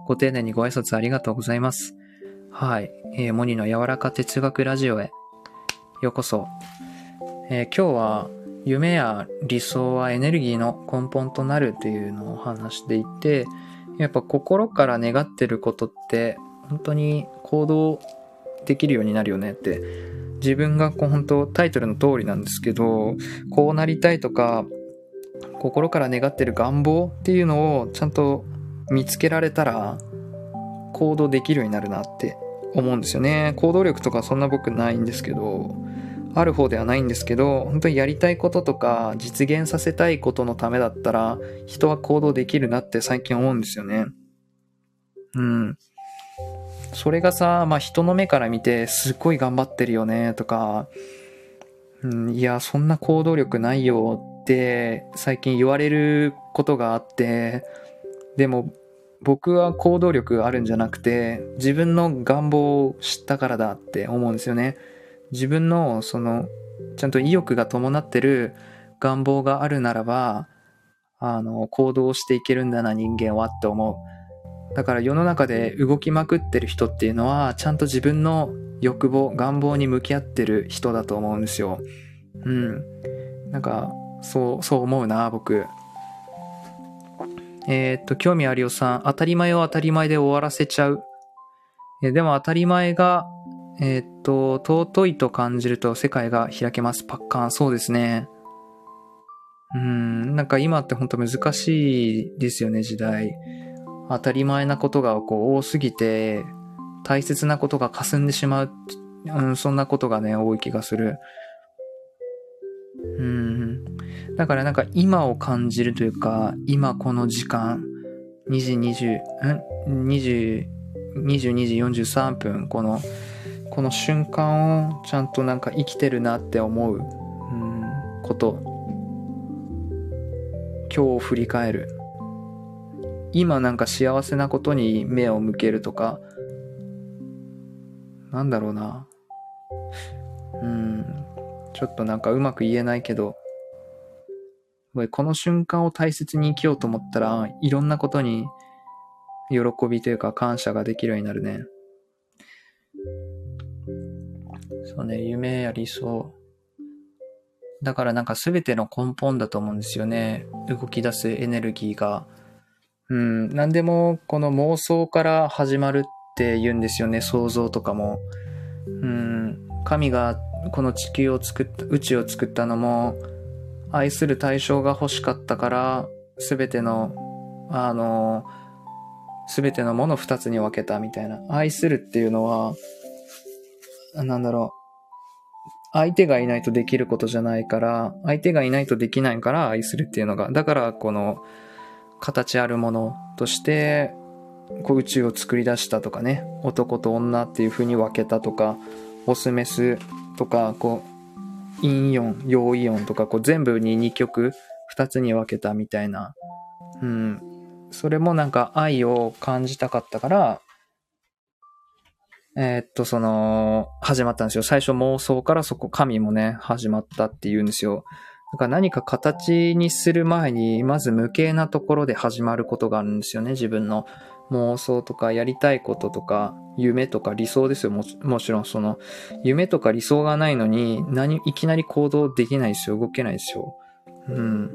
S1: ご丁寧にご挨拶ありがとうございます。はい。えー、モニの柔らか哲学ラジオへようこそ。えー、今日は夢や理想はエネルギーの根本となるというのを話していて、やっぱ心から願ってることって本当に行動できるようになるよねって自分がこう本当タイトルの通りなんですけどこうなりたいとか心から願ってる願望っていうのをちゃんと見つけられたら行動できるようになるなって思うんですよね。行動力とかそんな僕ないんですけどある方ではないんですけど、本当にやりたいこととか実現させたいことのためだったら、人は行動できるなって最近思うんですよね。うん。それがさ、まあ人の目から見てすっごい頑張ってるよねとか、うん、いや、そんな行動力ないよって最近言われることがあって、でも僕は行動力あるんじゃなくて自分の願望を知ったからだって思うんですよね。自分のそのちゃんと意欲が伴ってる願望があるならばあの行動していけるんだな人間はって思う。だから世の中で動きまくってる人っていうのはちゃんと自分の欲望願望に向き合ってる人だと思うんですよ。うん。なんかそうそう思うな僕。えー、っと興味あるよさん当たり前を当たり前で終わらせちゃう。えでも当たり前がえー、っと、尊いと感じると世界が開けます。パッカーン。そうですね。うん、なんか今ってほんと難しいですよね、時代。当たり前なことがこう多すぎて、大切なことが霞んでしまう。うん、そんなことがね、多い気がする。うん。だからなんか今を感じるというか、今この時間、2時20、ん ?20、22時43分、このこの瞬間をちゃんとなんか生きてるなって思う、うん、こと今日を振り返る今なんか幸せなことに目を向けるとかなんだろうなうんちょっとなんかうまく言えないけどこの瞬間を大切に生きようと思ったらいろんなことに喜びというか感謝ができるようになるね。そうね、夢や理想。だからなんか全ての根本だと思うんですよね。動き出すエネルギーが。うん、何でもこの妄想から始まるって言うんですよね、想像とかも。うん、神がこの地球を作った、宇宙を作ったのも、愛する対象が欲しかったから、全ての、あの、全てのものを二つに分けたみたいな。愛するっていうのは、なんだろう。相手がいないとできることじゃないから、相手がいないとできないから愛するっていうのが、だからこの形あるものとして、こう宇宙を作り出したとかね、男と女っていう風に分けたとか、オスメスとか、こう、陰イオン、陽イオンとか、こう全部に2曲、2つに分けたみたいな。うん。それもなんか愛を感じたかったから、えー、っと、その、始まったんですよ。最初妄想からそこ、神もね、始まったって言うんですよ。だから何か形にする前に、まず無形なところで始まることがあるんですよね。自分の妄想とかやりたいこととか、夢とか理想ですよ。ももちろんその、夢とか理想がないのに、何、いきなり行動できないですよ。動けないですよ。うん。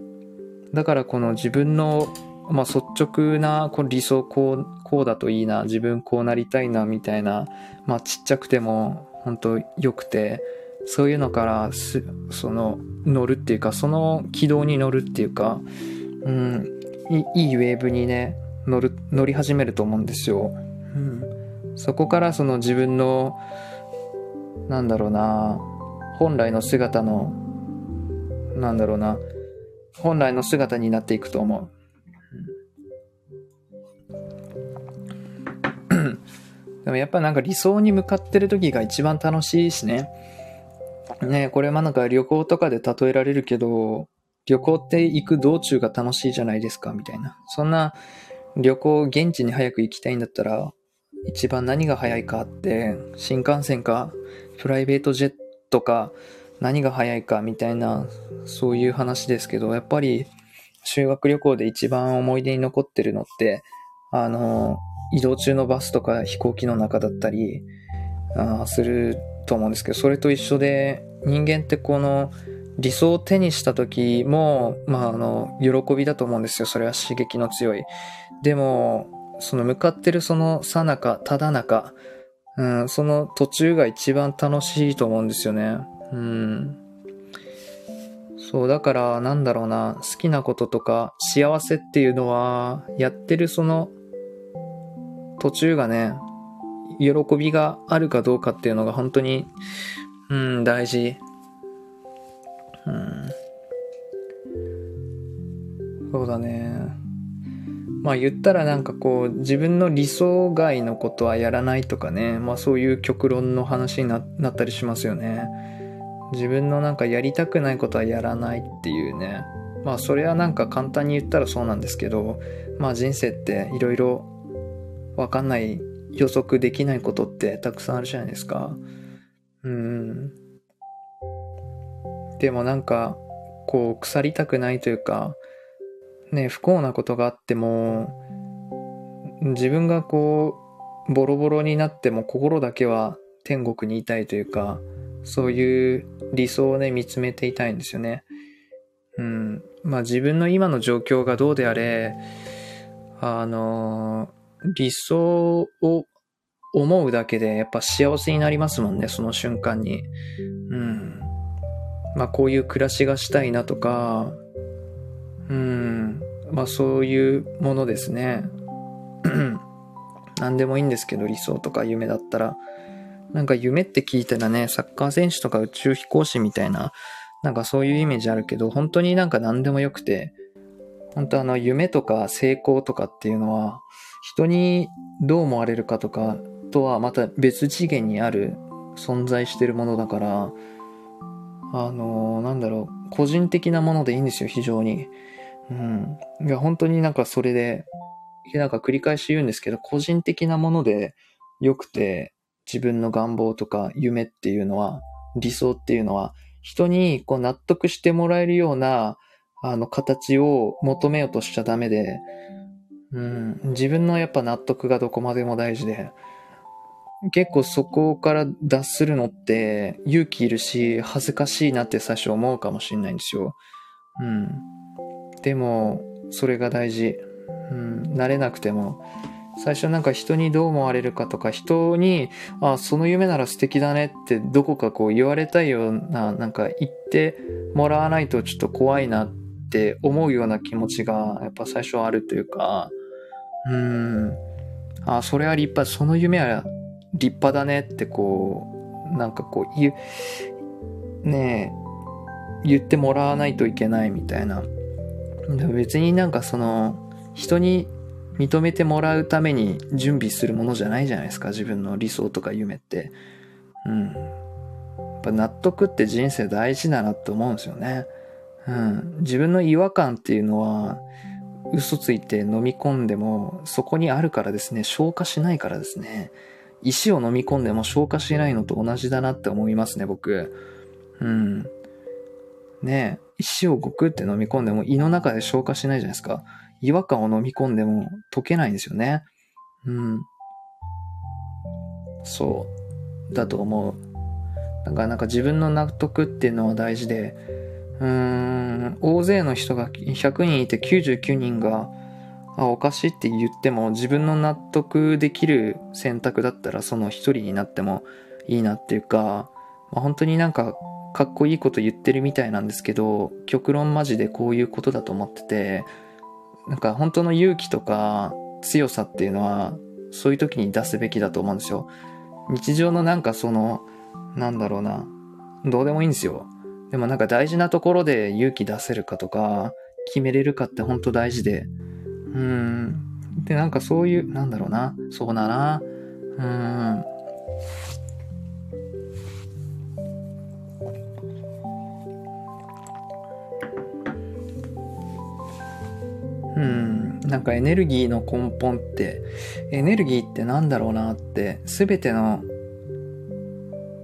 S1: だからこの自分のまあ、率直なこの理想こうこうだといいな自分こうなりたいなみたいな、まあ、ちっちゃくても本当良くてそういうのからす、その、乗るっていうか、その軌道に乗るっていうか、うん、いいいウェーブにね、乗る、乗り始めると思うんですよ。うん。そこからその自分の、なんだろうな、本来の姿の、なんだろうな、本来の姿になっていくと思う。でもやっぱなんか理想に向かってる時が一番楽しいしね。ねこれもなんか旅行とかで例えられるけど、旅行って行く道中が楽しいじゃないですか、みたいな。そんな旅行、現地に早く行きたいんだったら、一番何が早いかって、新幹線か、プライベートジェットか、何が早いかみたいな、そういう話ですけど、やっぱり修学旅行で一番思い出に残ってるのって、あの、移動中のバスとか飛行機の中だったりあすると思うんですけど、それと一緒で人間ってこの理想を手にした時も、まああの、喜びだと思うんですよ。それは刺激の強い。でも、その向かってるそのさなか、ただ中、うん、その途中が一番楽しいと思うんですよね。うん。そう、だから、なんだろうな、好きなこととか、幸せっていうのは、やってるその途中がね、喜びがあるかどうかっていうのが本当に、うん、大事。うん。そうだね。まあ言ったらなんかこう自分の理想外のことはやらないとかね。まあそういう極論の話になったりしますよね。自分のなんかやりたくないことはやらないっていうね。まあそれはなんか簡単に言ったらそうなんですけど、まあ人生っていろいろわかんない予測できないことってたくさんあるじゃないですか。うん。でもなんか、こう、腐りたくないというか、ね、不幸なことがあっても、自分がこう、ボロボロになっても心だけは天国にいたいというか、そういう理想をね、見つめていたいんですよね。うん。まあ自分の今の状況がどうであれ、あの理想を思うだけでやっぱ幸せになりますもんね、その瞬間に。うん。まあこういう暮らしがしたいなとか、うん。まあそういうものですね。[CLEARS THROAT] 何でもいいんですけど、理想とか夢だったら。なんか夢って聞いたらね、サッカー選手とか宇宙飛行士みたいな、なんかそういうイメージあるけど、本当になんか何でもよくて、本当あの夢とか成功とかっていうのは、人にどう思われるかとかとはまた別次元にある存在してるものだから、あのー、なんだろう、個人的なものでいいんですよ、非常に。うん。いや、本当になんかそれで、なんか繰り返し言うんですけど、個人的なもので良くて、自分の願望とか夢っていうのは、理想っていうのは、人にこう納得してもらえるような、あの、形を求めようとしちゃダメで、うん、自分のやっぱ納得がどこまでも大事で、結構そこから脱するのって勇気いるし、恥ずかしいなって最初思うかもしれないんですよ。うん。でも、それが大事。うん、慣れなくても。最初なんか人にどう思われるかとか、人に、あ、その夢なら素敵だねってどこかこう言われたいような、なんか言ってもらわないとちょっと怖いなって思うような気持ちがやっぱ最初あるというか、うん。あ、それは立派、その夢は立派だねってこう、なんかこう、言う、ねえ、言ってもらわないといけないみたいな。別になんかその、人に認めてもらうために準備するものじゃないじゃないですか、自分の理想とか夢って。うん。やっぱ納得って人生大事だなって思うんですよね。うん。自分の違和感っていうのは、嘘ついて飲み込んでも、そこにあるからですね、消化しないからですね。石を飲み込んでも消化しないのと同じだなって思いますね、僕。うん。ね石をごくって飲み込んでも胃の中で消化しないじゃないですか。違和感を飲み込んでも溶けないんですよね。うん。そう。だと思う。だかなんか自分の納得っていうのは大事で、大勢の人が100人いて99人が、あ、おかしいって言っても自分の納得できる選択だったらその一人になってもいいなっていうか、まあ、本当になんかかっこいいこと言ってるみたいなんですけど、極論マジでこういうことだと思ってて、なんか本当の勇気とか強さっていうのは、そういう時に出すべきだと思うんですよ。日常のなんかその、なんだろうな、どうでもいいんですよ。でもなんか大事なところで勇気出せるかとか、決めれるかって本当大事で。うん。で、なんかそういう、なんだろうな、そうだな。うん。うん、なんかエネルギーの根本って、エネルギーってなんだろうなって、すべての、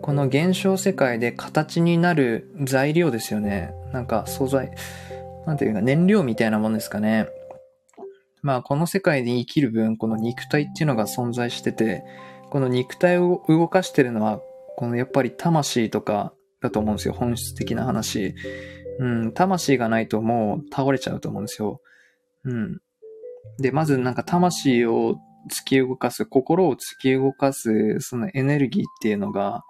S1: この現象世界で形になる材料ですよね。なんか素材、なんていうか燃料みたいなものですかね。まあこの世界で生きる分、この肉体っていうのが存在してて、この肉体を動かしてるのは、このやっぱり魂とかだと思うんですよ。本質的な話。うん、魂がないともう倒れちゃうと思うんですよ。うん。で、まずなんか魂を突き動かす、心を突き動かす、そのエネルギーっていうのが、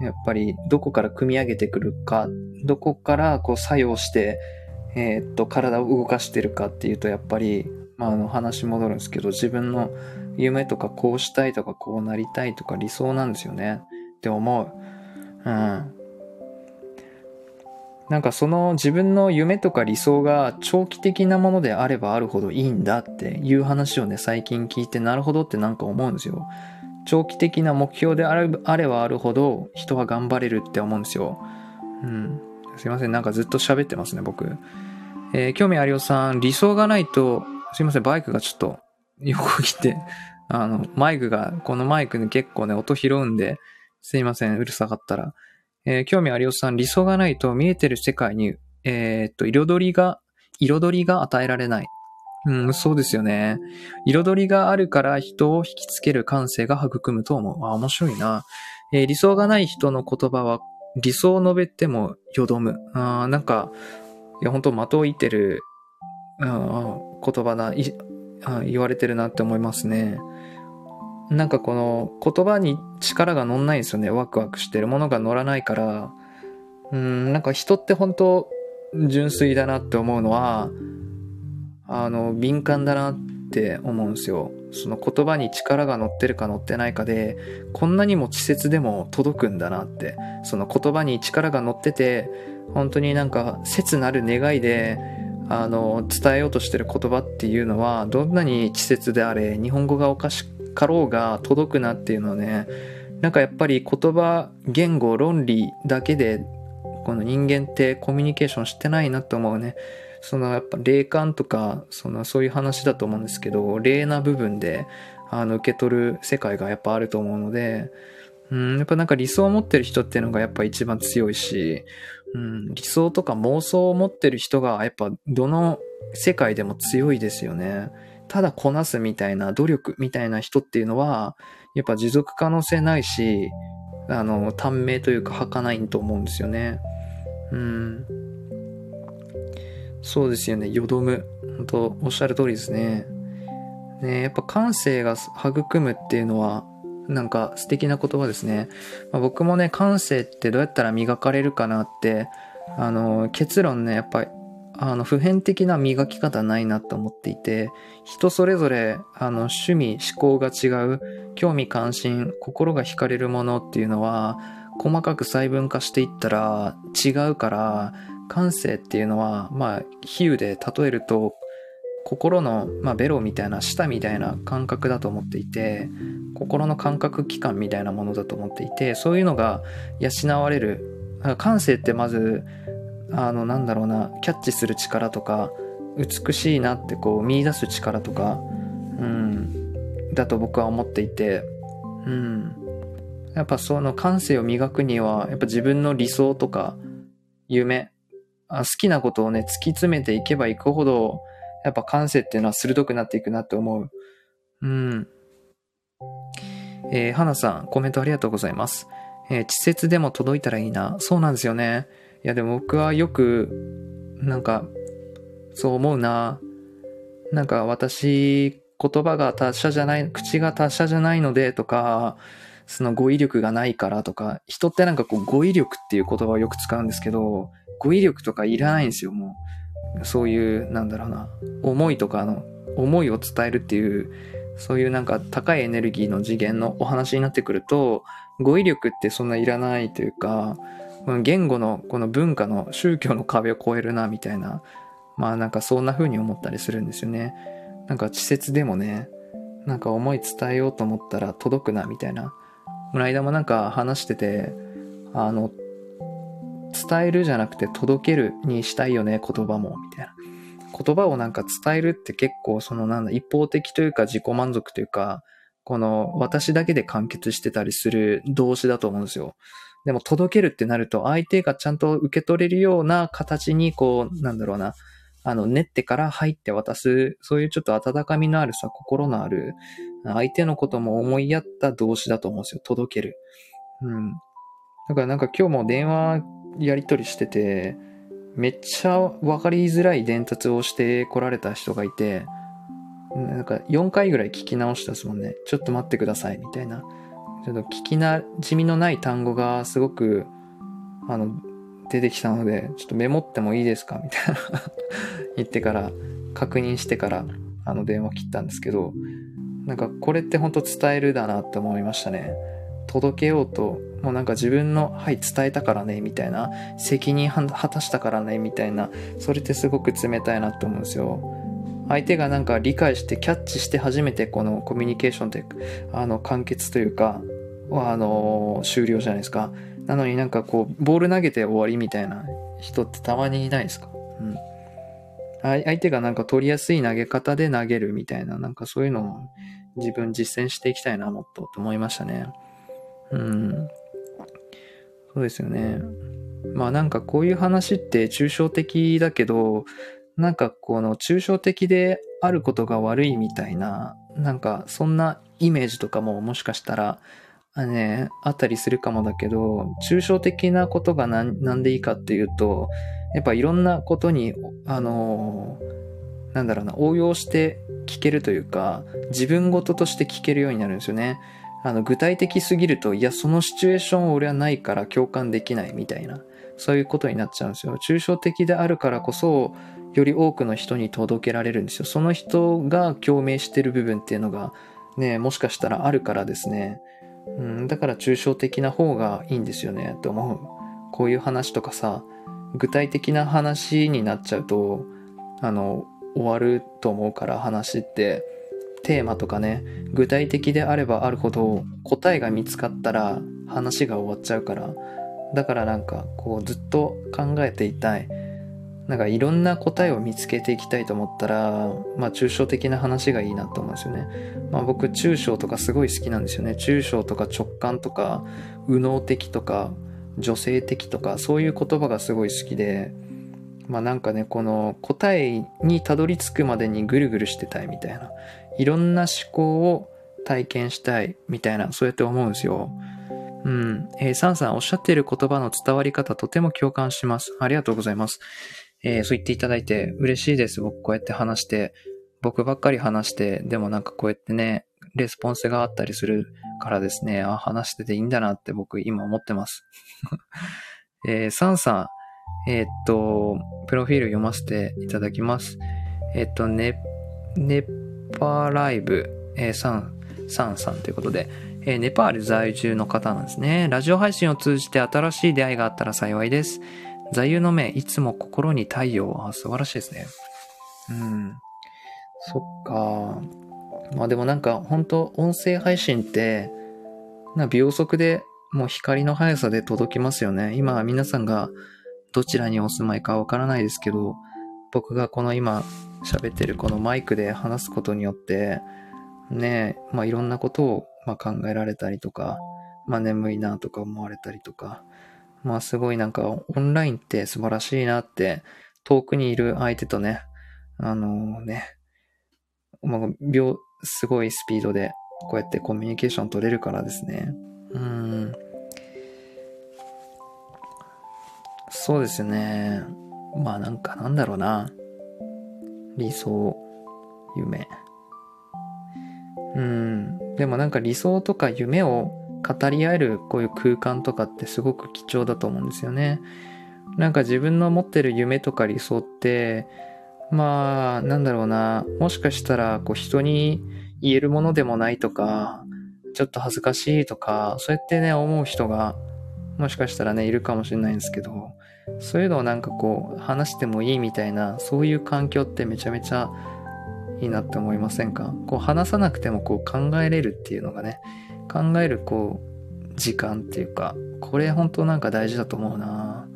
S1: やっぱりどこから組み上げてくるか、どこからこう作用して、えー、っと、体を動かしてるかっていうと、やっぱり、まあ、あの話戻るんですけど、自分の夢とかこうしたいとかこうなりたいとか理想なんですよねって思う。うん。なんかその自分の夢とか理想が長期的なものであればあるほどいいんだっていう話をね、最近聞いてなるほどってなんか思うんですよ。長期的な目標であれあればあるほど人は頑張れるって思うんですよ。うん。すいません、なんかずっと喋ってますね、僕。えー、興味ありおさん、理想がないと、すいません、バイクがちょっと横切って、[LAUGHS] あの、マイクが、このマイクに結構ね、音拾うんで、すいません、うるさかったら。えー、興味ありおさん、理想がないと見えてる世界に、えー、っと、彩りが、彩りが与えられない。うん、そうですよね。彩りがあるから人を引きつける感性が育むと思う。あ、面白いな。えー、理想がない人の言葉は、理想を述べてもよどむ。あなんか、いや、本当的を射てる、あ言葉だいあ、言われてるなって思いますね。なんかこの言葉に力が乗んないんですよね。ワクワクしてるものが乗らないから。うん、なんか人って本当純粋だなって思うのは、あの、敏感だなって思うんですよ。その言葉に力が乗ってるか乗ってないかで、こんなにも稚拙でも届くんだなって。その言葉に力が乗ってて、本当になんか切なる願いで、あの、伝えようとしてる言葉っていうのは、どんなに稚拙であれ、日本語がおかしかろうが届くなっていうのはね、なんかやっぱり言葉、言語、論理だけで、この人間ってコミュニケーションしてないなと思うね。そのやっぱ霊感とか、そのそういう話だと思うんですけど、霊な部分で、あの、受け取る世界がやっぱあると思うので、うん、やっぱなんか理想を持ってる人っていうのがやっぱ一番強いし、うん、理想とか妄想を持ってる人がやっぱどの世界でも強いですよね。ただこなすみたいな努力みたいな人っていうのは、やっぱ持続可能性ないし、あの、短命というか儚いと思うんですよね。うん。そうですよね。よどむ。本当おっしゃる通りですね。ねやっぱ感性が育むっていうのは、なんか素敵な言葉ですね。まあ、僕もね、感性ってどうやったら磨かれるかなって、あの、結論ね、やっぱりあの、普遍的な磨き方ないなと思っていて、人それぞれ、あの、趣味、思考が違う、興味関心、心が惹かれるものっていうのは、細かく細分化していったら違うから、感性っていうのは、まあ、比喩で例えると、心の、まあ、ベロみたいな、舌みたいな感覚だと思っていて、心の感覚器官みたいなものだと思っていて、そういうのが養われる。感性ってまず、あの、なんだろうな、キャッチする力とか、美しいなってこう見出す力とか、うん、だと僕は思っていて、うん。やっぱその感性を磨くには、やっぱ自分の理想とか、夢、好きなことをね、突き詰めていけばいくほど、やっぱ感性っていうのは鋭くなっていくなって思う。うん。えー、花さん、コメントありがとうございます。えー、稚拙でも届いたらいいな。そうなんですよね。いやでも僕はよく、なんか、そう思うな。なんか私、言葉が達者じゃない、口が達者じゃないのでとか、その語彙力がないからとか、人ってなんかこう語彙力っていう言葉をよく使うんですけど、語彙力とかいらないんですよ、もう。そういう、なんだろうな、思いとかの、思いを伝えるっていう、そういうなんか高いエネルギーの次元のお話になってくると、語彙力ってそんないらないというか、言語のこの文化の宗教の壁を越えるなみたいな、まあなんかそんな風に思ったりするんですよね。なんか稚拙でもね、なんか思い伝えようと思ったら届くなみたいな。この間もなんか話してて、あの、伝えるじゃなくて届けるにしたいよね、言葉も、みたいな。言葉をなんか伝えるって結構そのなんだ、一方的というか自己満足というか、この私だけで完結してたりする動詞だと思うんですよ。でも届けるってなると相手がちゃんと受け取れるような形にこう、なんだろうな、あの、練ってから入って渡す、そういうちょっと温かみのあるさ、心のある、相手のことも思いやった動詞だと思うんですよ。届ける。うん。だからなんか今日も電話やり取りしてて、めっちゃ分かりづらい伝達をして来られた人がいて、なんか4回ぐらい聞き直したですもんね。ちょっと待ってください、みたいな。ちょっと聞きなじみのない単語がすごく、あの、出てきたので、ちょっとメモってもいいですかみたいな [LAUGHS] 言ってから、確認してから、あの電話切ったんですけど、なんかこれって本当伝えるだなって思いましたね。届けようと、もうなんか自分の、はい、伝えたからね、みたいな、責任果たしたからね、みたいな、それってすごく冷たいなって思うんですよ。相手がなんか理解してキャッチして初めてこのコミュニケーションって、あの、完結というか、あの、終了じゃないですか。なのになんかこう、ボール投げて終わりみたいな人ってたまにいないですか？うん。相手がなんか取りやすい投げ方で投げるみたいな、なんかそういうのを自分実践していきたいな、もっとと思いましたね。うん。そうですよね。まあなんかこういう話って抽象的だけど、なんかこの抽象的であることが悪いみたいな、なんかそんなイメージとかももしかしたら、あね、あったりするかもだけど、抽象的なことが何でいいかっていうと、やっぱいろんなことに、あのなんだろうな、応用して聞けるというか、自分ごととして聞けるようになるんですよね。あの、具体的すぎると、いや、そのシチュエーション俺はないから共感できないみたいな、そういうことになっちゃうんですよ。抽象的であるからこそ、より多くの人に届けられるんですよ。その人が共鳴してる部分っていうのが、ね、もしかしたらあるからですね。うん、だから抽象的な方がいいんですよね、と思う。こういう話とかさ、具体的な話になっちゃうと、あの、終わると思うから話って、テーマとかね、具体的であればあるほど答えが見つかったら話が終わっちゃうから、だからなんかこうずっと考えていたい。なんかいろんな答えを見つけていきたいと思ったら、まあ抽象的な話がいいなと思うんですよね。まあ僕抽象とかすごい好きなんですよね。抽象とか直感とか、右脳的とか、女性的とか、そういう言葉がすごい好きで、まあなんかね、この答えにたどり着くまでにぐるぐるしてたいみたいな。いろんな思考を体験したいみたいな、そうやって思うんですよ。うん。えー、サンさんおっしゃっている言葉の伝わり方とても共感します。ありがとうございます。えー、そう言っていただいて嬉しいです。僕こうやって話して、僕ばっかり話して、でもなんかこうやってね、レスポンスがあったりするからですね、あ、話してていいんだなって僕今思ってます。[LAUGHS] えー、サンさん、えー、っと、プロフィール読ませていただきます。えー、っと、ネ、ネパーライブ、えー、サン、サンさんということで、えー、ネパール在住の方なんですね。ラジオ配信を通じて新しい出会いがあったら幸いです。座右の銘、いつも心に太陽。あ、素晴らしいですね。うん。そっか。まあでもなんか、本当音声配信って、な秒速でもう光の速さで届きますよね。今皆さんがどちらにお住まいかわからないですけど、僕がこの今喋ってるこのマイクで話すことによって、ねえまあいろんなことをま考えられたりとか、まあ眠いなとか思われたりとか、まあすごいなんかオンラインって素晴らしいなって遠くにいる相手とね、あのー、ね、まあ、秒、すごいスピードでこうやってコミュニケーション取れるからですね。うん。そうですね。まあなんかなんだろうな。理想、夢。うん。でもなんか理想とか夢を語り合えるこういう空間とかってすごく貴重だと思うんですよね。なんか自分の持ってる夢とか理想って、まあ、なんだろうな、もしかしたらこう人に言えるものでもないとか、ちょっと恥ずかしいとか、そうやってね、思う人が、もしかしたらね、いるかもしれないんですけど、そういうのをなんかこう、話してもいいみたいな、そういう環境ってめちゃめちゃいいなって思いませんか？こう、話さなくてもこう考えれるっていうのがね、考えるこう、時間っていうか、これ本当なんか大事だと思うな。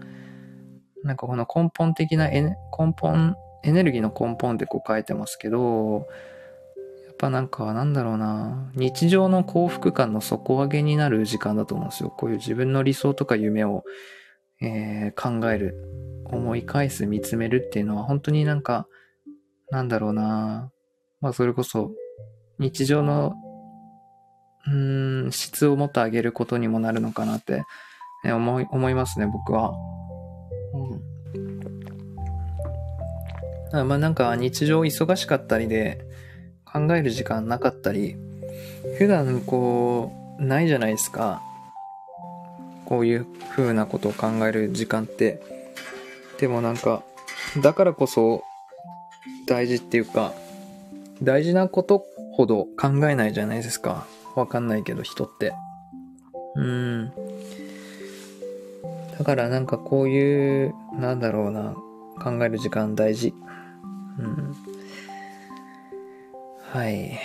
S1: なんかこの根本的な根本、エネルギーの根本ってこう書いてますけどやっ、ぱなんかなんだろうな。日常の幸福感の底上げになる時間だと思うんですよ。こういう自分の理想とか夢を、えー、考える、思い返す、見つめるっていうのは本当になんか、なんだろうなまあそれこそ日常の、うーん、質をもっと上げることにもなるのかなって、ね、思い、思いますね、僕は。うん。まあなんか日常忙しかったりで、考える時間なかったり、普段こう、ないじゃないですか。こういう風なことを考える時間って。でもなんか、だからこそ大事っていうか、大事なことほど考えないじゃないですか。わかんないけど人って。うん。だからなんかこういう、なんだろうな、考える時間大事。うん。はい。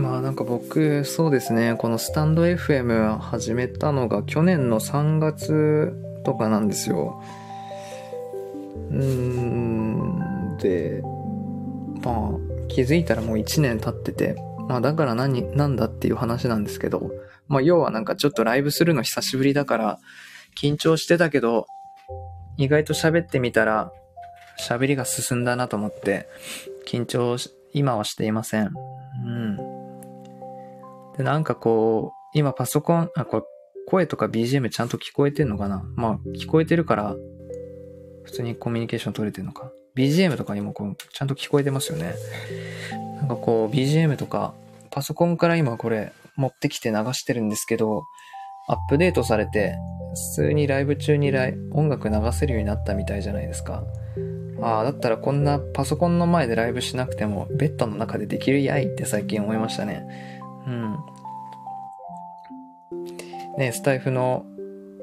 S1: まあなんか僕、そうですね、このスタンド FM 始めたのが去年の3月とかなんですよ。うーん、で、まあ気づいたらもう1年経ってて、まあだから何、なんだっていう話なんですけど、まあ要はなんかちょっとライブするの久しぶりだから緊張してたけど、意外と喋ってみたら、喋りが進んだなと思って、緊張、今はしていません。うん。で、なんかこう、今パソコン、あ、これ、声とか BGM ちゃんと聞こえてんのかな？まあ、聞こえてるから、普通にコミュニケーション取れてるのか？BGM とかにもこう、ちゃんと聞こえてますよね。なんかこう、BGM とか、パソコンから今これ持ってきて流してるんですけど、アップデートされて、普通にライブ中にライ音楽流せるようになったみたいじゃないですか。ああ、だったらこんなパソコンの前でライブしなくても、ベッドの中でできるやいって最近思いましたね。うん。ね、スタイフの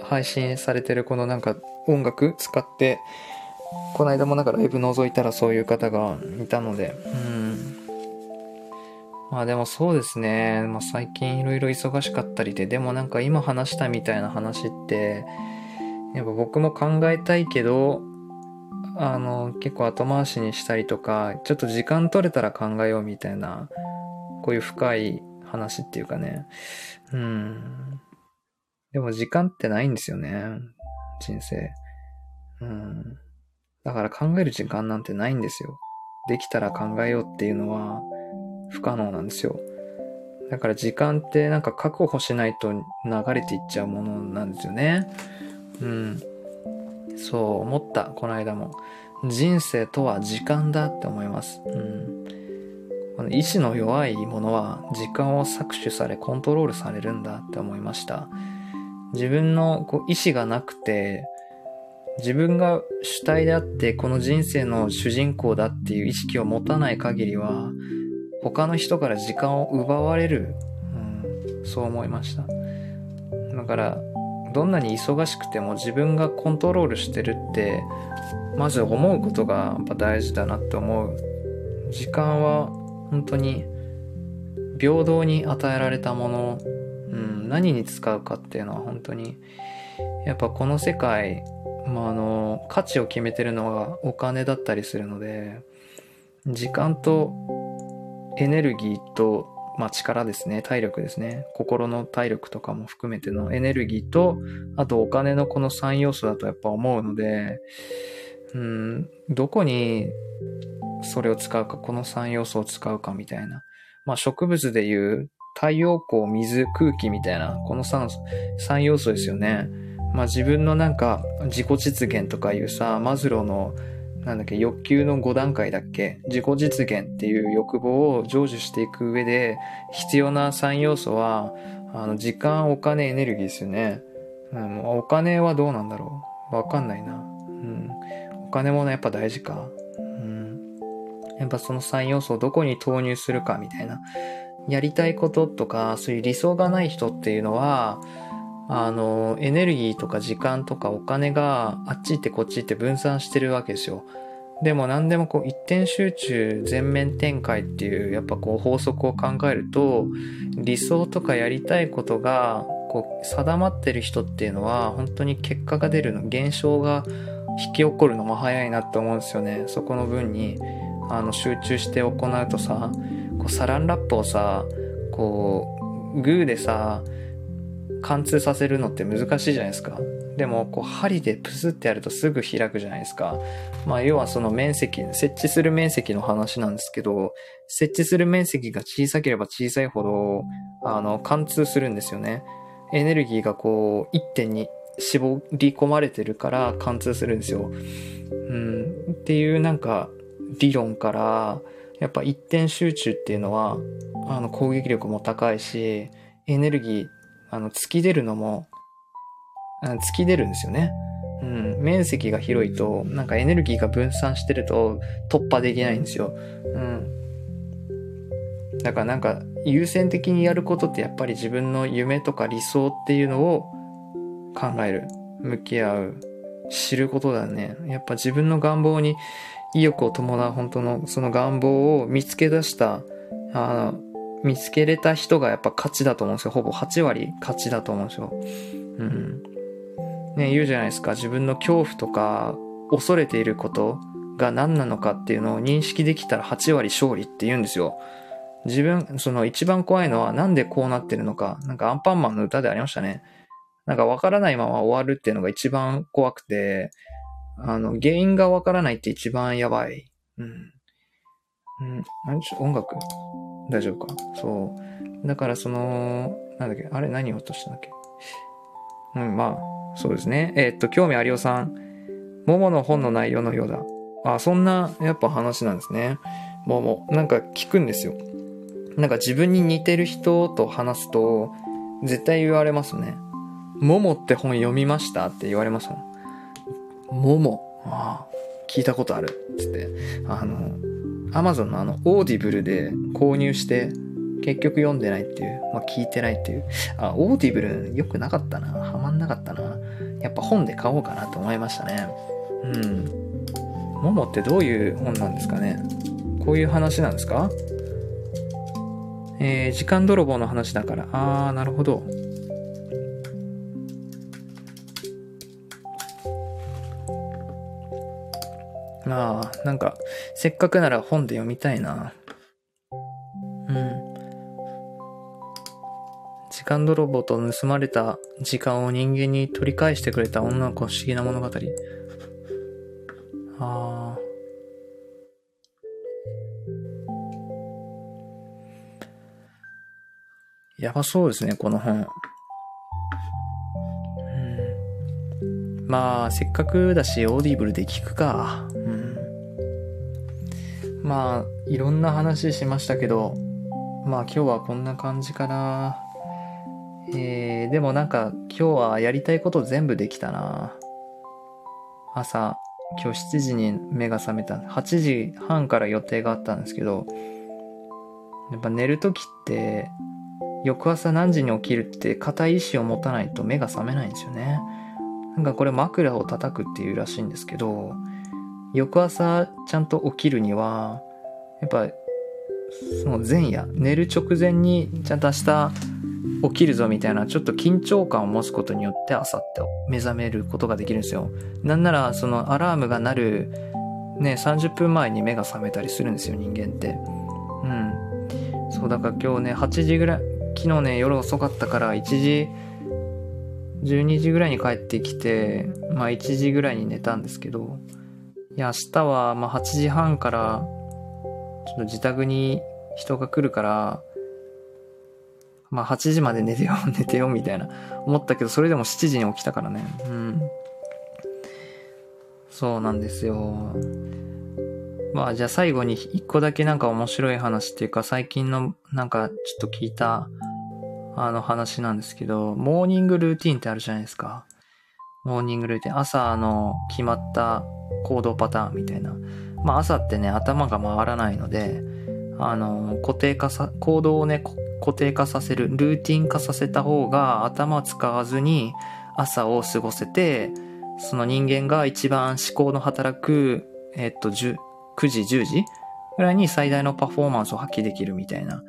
S1: 配信されてるこのなんか音楽使って、この間もなんかライブ覗いたらそういう方がいたので、うん。まあでもそうですね。まあ最近いろいろ忙しかったりで、でもなんか今話したみたいな話って、やっぱ僕も考えたいけど、あの、結構後回しにしたりとか、ちょっと時間取れたら考えようみたいな、こういう深い話っていうかね。うん。でも時間ってないんですよね。人生。うん。だから考える時間なんてないんですよ。できたら考えようっていうのは、不可能なんですよ。だから時間ってなんか確保しないと流れていっちゃうものなんですよね。うん。そう思った、この間も。人生とは時間だって思います。うん。この意志の弱いものは時間を搾取されコントロールされるんだって思いました。自分のこう意志がなくて、自分が主体であってこの人生の主人公だっていう意識を持たない限りは、他の人から時間を奪われる、うん、そう思いました。だからどんなに忙しくても自分がコントロールしてるってまず思うことがやっぱ大事だなって思う。時間は本当に平等に与えられたもの、何に使うかっていうのは本当にやっぱこの世界、まあ、あの価値を決めてるのはお金だったりするので時間とエネルギーと、まあ、力ですね、体力ですね、心の体力とかも含めてのエネルギーと、あとお金のこの3要素だとやっぱ思うので、うん、どこにそれを使うか、この3要素を使うかみたいな。まあ植物でいう太陽光、水、空気みたいな、この 3, 3要素ですよね。まあ自分のなんか自己実現とかいうさ、マズローのなんだっけ、欲求の5段階だっけ自己実現っていう欲望を成就していく上で、必要な3要素は、あの、時間、お金、エネルギーですよね。うん、お金はどうなんだろうわかんないな。うん。お金もね、やっぱ大事か。うん。やっぱその3要素をどこに投入するかみたいな。やりたいこととか、そういう理想がない人っていうのは、あの、エネルギーとか時間とかお金があっち行ってこっち行って分散してるわけですよ。でも何でもこう一点集中全面展開っていうやっぱこう法則を考えると理想とかやりたいことがこう定まってる人っていうのは本当に結果が出るの現象が引き起こるのも早いなって思うんですよねそこの分にあの集中して行うとさこうサランラップをさこうグーでさ貫通させるのって難しいじゃないですか。でも、こう、針でプスってやるとすぐ開くじゃないですか。まあ、要はその面積、設置する面積の話なんですけど、設置する面積が小さければ小さいほど、あの、貫通するんですよね。エネルギーがこう、一点に絞り込まれてるから貫通するんですよ。うん。っていうなんか、理論から、やっぱ一点集中っていうのは、あの、攻撃力も高いし、エネルギーあの、突き出るのも、突き出るんですよね。うん。面積が広いと、なんかエネルギーが分散してると突破できないんですよ。うん。だからなんか優先的にやることってやっぱり自分の夢とか理想っていうのを考える。向き合う。知ることだね。やっぱ自分の願望に意欲を伴う本当のその願望を見つけ出した、あの、見つけれた人がやっぱ勝ちだと思うんですよ。ほぼ8割勝ちだと思うんですよ。うん。ね、言うじゃないですか。自分の恐怖とか、恐れていることが何なのかっていうのを認識できたら8割勝利って言うんですよ。自分、その一番怖いのはなんでこうなってるのか。なんかアンパンマンの歌でありましたね。なんかわからないまま終わるっていうのが一番怖くて、あの、原因がわからないって一番やばい。うん。うん。何ちょ、音楽？大丈夫か？そう。だからその、なんだっけ、あれ？何を落としたんだっけ？うん、まあ、そうですね。えー、っと、興味ありおさん。ももの本の内容のようだ。あ、そんな、やっぱ話なんですね。もも。なんか聞くんですよ。なんか自分に似てる人と話すと、絶対言われますね。ももって本読みました？って言われますもん。モモ。ああ、聞いたことある。つって。あの、アマゾンのあの、オーディブルで購入して、結局読んでないっていう、まあ聞いてないっていう。あ、オーディブル良くなかったな。ハマんなかったな。やっぱ本で買おうかなと思いましたね。うん。モモってどういう本なんですかねこういう話なんですか？えー、時間泥棒の話だから。あー、なるほど。ああ、なんか、せっかくなら本で読みたいな。うん。時間泥棒と盗まれた時間を人間に取り返してくれた女の子不思議な物語。ああ。やばそうですね、この本。まあ、せっかくだし、オーディブルで聞くか。まあ、いろんな話しましたけど、まあ今日はこんな感じかな。えー、でもなんか今日はやりたいこと全部できたな。朝、今日7時に目が覚めた。8時半から予定があったんですけど、やっぱ寝るときって、翌朝何時に起きるって固い意志を持たないと目が覚めないんですよね。なんかこれ枕を叩くっていうらしいんですけど、翌朝ちゃんと起きるには、やっぱ、その前夜、寝る直前にちゃんと明日起きるぞみたいな、ちょっと緊張感を持つことによって朝って目覚めることができるんですよ。なんなら、そのアラームが鳴る、ね、30分前に目が覚めたりするんですよ、人間って。うん。そう、だから今日ね、8時ぐらい、昨日ね、夜遅かったから1時、12時ぐらいに帰ってきて、まあ1時ぐらいに寝たんですけど、いや、明日はま8時半から、ちょっと自宅に人が来るから、まあ8時まで寝てよ、[LAUGHS] 寝てよ、みたいな思ったけど、それでも7時に起きたからね。うん。そうなんですよ。まあじゃあ最後に一個だけなんか面白い話っていうか最近のなんかちょっと聞いたあの話なんですけど、モーニングルーティンってあるじゃないですか。モーニングルーティン。朝の決まった行動パターンみたいな。まあ朝ってね、頭が回らないので、あの、固定化さ、行動をね、固定化させる、ルーティン化させた方が頭使わずに朝を過ごせて、その人間が一番思考の働く、えっと、9時、10時ぐらいに最大のパフォーマンスを発揮できるみたいな。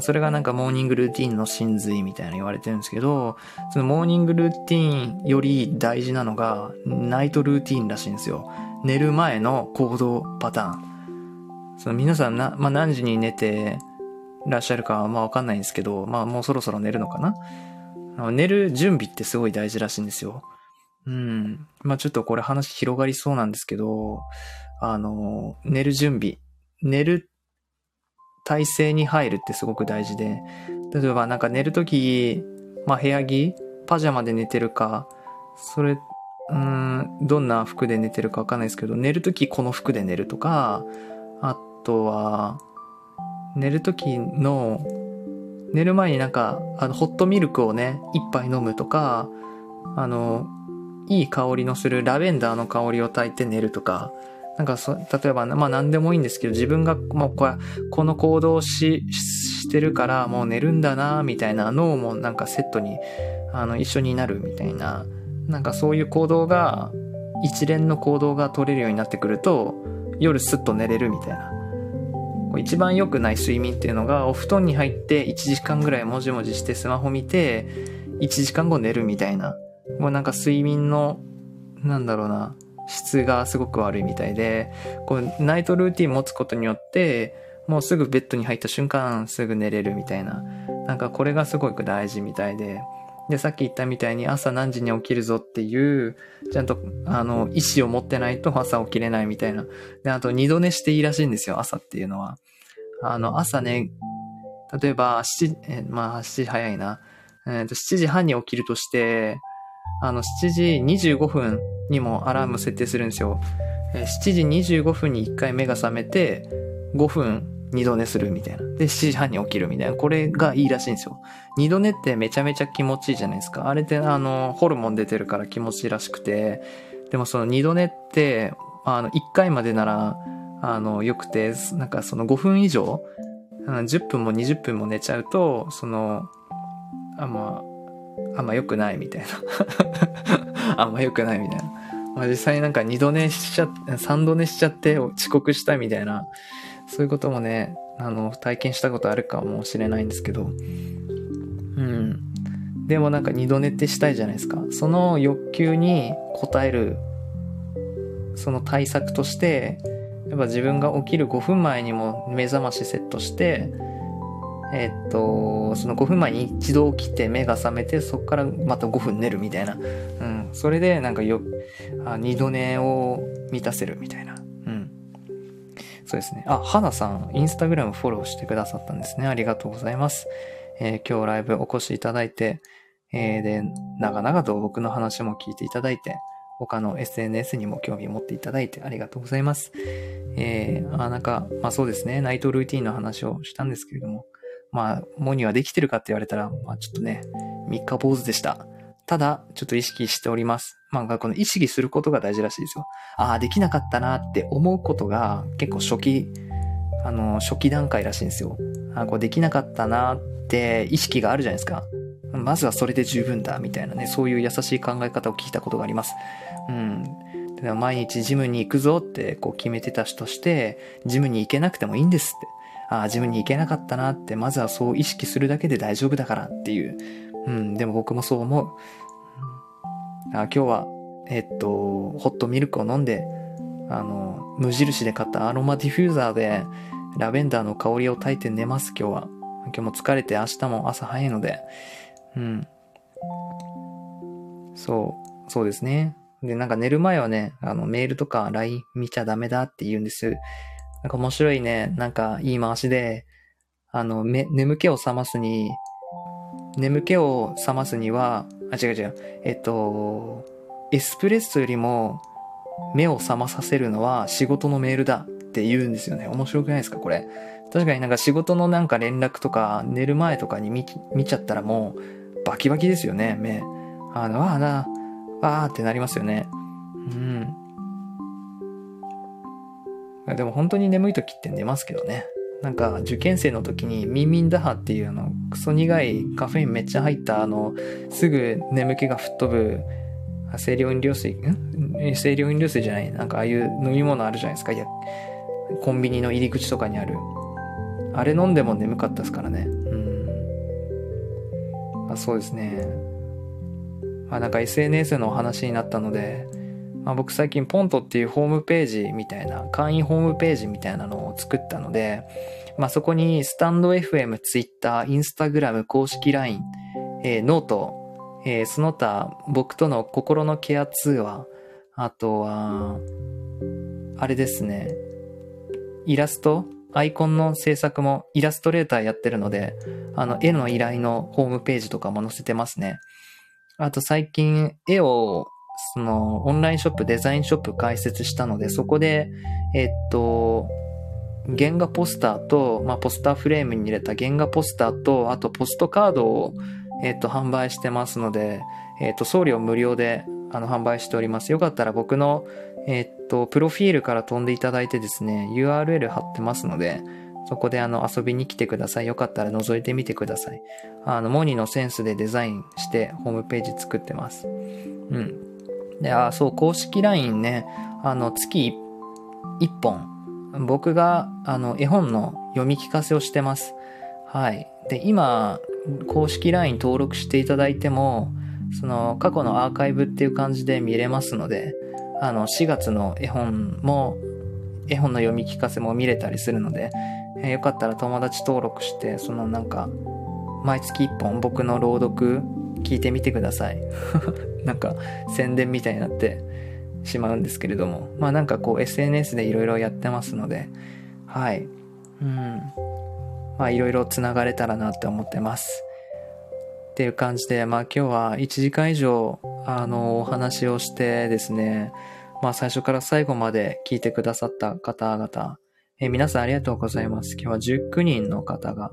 S1: それがなんかモーニングルーティンの真髄みたいな言われてるんですけど、そのモーニングルーティンより大事なのがナイトルーティンらしいんですよ。寝る前の行動パターン。その皆さんな、まあ、何時に寝てらっしゃるかはまあわかんないんですけど、まあもうそろそろ寝るのかな？寝る準備ってすごい大事らしいんですよ。うん。まあちょっとこれ話広がりそうなんですけど、あの、寝る準備、寝る体勢に入るってすごく大事で、例えばなんか寝るとき、まあ部屋着、パジャマで寝てるか、それ、うん、どんな服で寝てるかわかんないですけど、寝るときこの服で寝るとか、あとは、寝るときの、寝る前になんか、あの、ホットミルクをね、一杯飲むとか、あの、いい香りのするラベンダーの香りを焚いて寝るとか、なんかそ、例えば、まあ何でもいいんですけど、自分がもうこ、この行動し、してるからもう寝るんだな、みたいな脳もなんかセットに、あの、一緒になるみたいな、なんかそういう行動が、一連の行動が取れるようになってくると、夜スッと寝れるみたいな。一番良くない睡眠っていうのが、お布団に入って1時間ぐらいもじもじしてスマホ見て、1時間後寝るみたいな。もうなんか睡眠の、なんだろうな、質がすごく悪いみたいで、こう、ナイトルーティン持つことによって、もうすぐベッドに入った瞬間すぐ寝れるみたいな。なんかこれがすごく大事みたいで。で、さっき言ったみたいに朝何時に起きるぞっていう、ちゃんと、あの、意思を持ってないと朝起きれないみたいな。で、あと二度寝していいらしいんですよ、朝っていうのは。あの、朝ね、例えば、7、えまあ、7時早いな。えっ、ー、と、7時半に起きるとして、あの、7時25分にもアラーム設定するんですよ。7時25分に1回目が覚めて、5分二度寝するみたいな。で、7時半に起きるみたいな。これがいいらしいんですよ。二度寝ってめちゃめちゃ気持ちいいじゃないですか。あれってあの、ホルモン出てるから気持ちいいらしくて。でもその二度寝って、あの、1回までなら、あの、良くて、なんかその5分以上、10分も20分も寝ちゃうと、その、あ、まあ、あんま良くないみたいな。[LAUGHS] あんま良くないみたいな。まあ実際なんか二度寝しちゃ、三度寝しちゃって遅刻したみたいな、そういうこともね、あの、体験したことあるかもしれないんですけど、うん。でもなんか二度寝ってしたいじゃないですか。その欲求に応える、その対策として、やっぱ自分が起きる5分前にも目覚ましセットして、えっと、その5分前に一度起きて目が覚めて、そこからまた5分寝るみたいな。うん。それでなんかよ、あ二度寝を満たせるみたいな。うん。そうですね。あ、花さん、インスタグラムフォローしてくださったんですね。ありがとうございます。えー、今日ライブお越しいただいて、えー、で、長々と僕の話も聞いていただいて、他の SNS にも興味を持っていただいてありがとうございます。えー、あ、なんか、まあそうですね、ナイトルーティンの話をしたんですけれども、まあ、モニはできてるかって言われたら、まあちょっとね、三日坊主でした。ただ、ちょっと意識しております。まあ、この意識することが大事らしいですよ。ああ、できなかったなって思うことが結構初期、あの、初期段階らしいんですよ。あこうできなかったなって意識があるじゃないですか。まずはそれで十分だ、みたいなね、そういう優しい考え方を聞いたことがあります。うん。毎日ジムに行くぞってこう決めてた人として、ジムに行けなくてもいいんですって。ああ、自分に行けなかったなって、まずはそう意識するだけで大丈夫だからっていう。うん、でも僕もそう思う。あ今日は、えっと、ホットミルクを飲んで、あの、無印で買ったアロマディフューザーで、ラベンダーの香りを焚いて寝ます、今日は。今日も疲れて明日も朝早いので。うん。そう、そうですね。で、なんか寝る前はね、あの、メールとか LINE 見ちゃダメだって言うんです。なんか面白いね、なんか言い回しで、あの、め、眠気を覚ますに、眠気を覚ますには、あ、違う違う、えっと、エスプレッソよりも、目を覚まさせるのは仕事のメールだって言うんですよね。面白くないですかこれ？確かになんか仕事のなんか連絡とか寝る前とかに見見ちゃったらもうバキバキですよね、目。あの、ああな、あーってなりますよね。でも本当に眠い時って寝ますけどね。なんか受験生の時にミンミンダハっていうあのクソ苦いカフェインめっちゃ入ったあのすぐ眠気が吹っ飛ぶ清涼飲料水ん？清涼飲料水じゃない。なんかああいう飲み物あるじゃないですか。いやコンビニの入り口とかにある。あれ飲んでも眠かったですからね。うん。あそうですね。まあなんか SNS のお話になったのでまあ、僕最近ポントっていうホームページみたいな、会員ホームページみたいなのを作ったので、まあ、そこにスタンド FM、Twitter、Instagram、公式 LINE、えー、 note、えー、その他僕との心のケア通話、あとは、あれですね、イラストアイコンの制作もイラストレーターやってるので、あの、絵の依頼のホームページとかも載せてますね。あと最近絵をその、オンラインショップ、デザインショップ開設したので、そこで、えっと、原画ポスターと、まあ、ポスターフレームに入れた原画ポスターと、あとポストカードを、えっと、販売してますので、えっと、送料無料で、あの、販売しております。よかったら僕の、えっと、プロフィールから飛んでいただいてですね、URL 貼ってますので、そこであの遊びに来てください。よかったら覗いてみてください。あの、モニのセンスでデザインしてホームページ作ってます。うん。で、あ、そう、公式 LINE ね、あの、月1本、僕が、あの、絵本の読み聞かせをしてます。はい。で、今、公式 LINE 登録していただいても、その、過去のアーカイブっていう感じで見れますので、あの、4月の絵本も、絵本の読み聞かせも見れたりするので、えー、よかったら友達登録して、そのなんか、毎月1本僕の朗読聞いてみてください。[LAUGHS] なんか宣伝みたいになってしまうんですけれども。まあなんかこう SNS でいろいろやってますので、はい。うん。まあいろいろ繋がれたらなって思ってます。っていう感じで、まあ今日は1時間以上、あの、お話をしてですね、まあ最初から最後まで聞いてくださった方々、えー、皆さんありがとうございます。今日は19人の方が、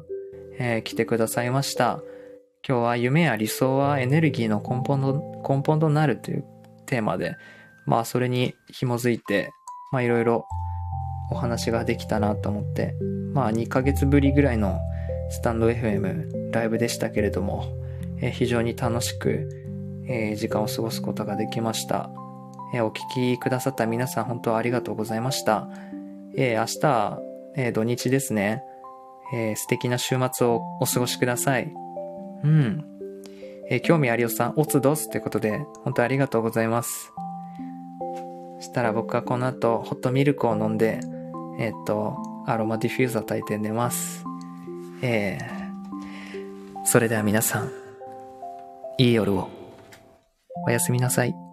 S1: えー、来てくださいました。今日は夢や理想はエネルギーの根本の根本となるというテーマで、まあそれに紐づいて、まあいろいろお話ができたなと思って、まあ2ヶ月ぶりぐらいのスタンド FM ライブでしたけれども、えー、非常に楽しく、えー、時間を過ごすことができました。えー、お聞きくださった皆さん本当ありがとうございました。え明日、え土日ですね、え素敵な週末をお過ごしください。うん。えー、興味ありおさん、おつどすということで、本当ありがとうございます。そしたら僕はこの後、ホットミルクを飲んで、えっ、と、アロマディフューザー炊いて寝ます。えー、それでは皆さん、いい夜を。おやすみなさい。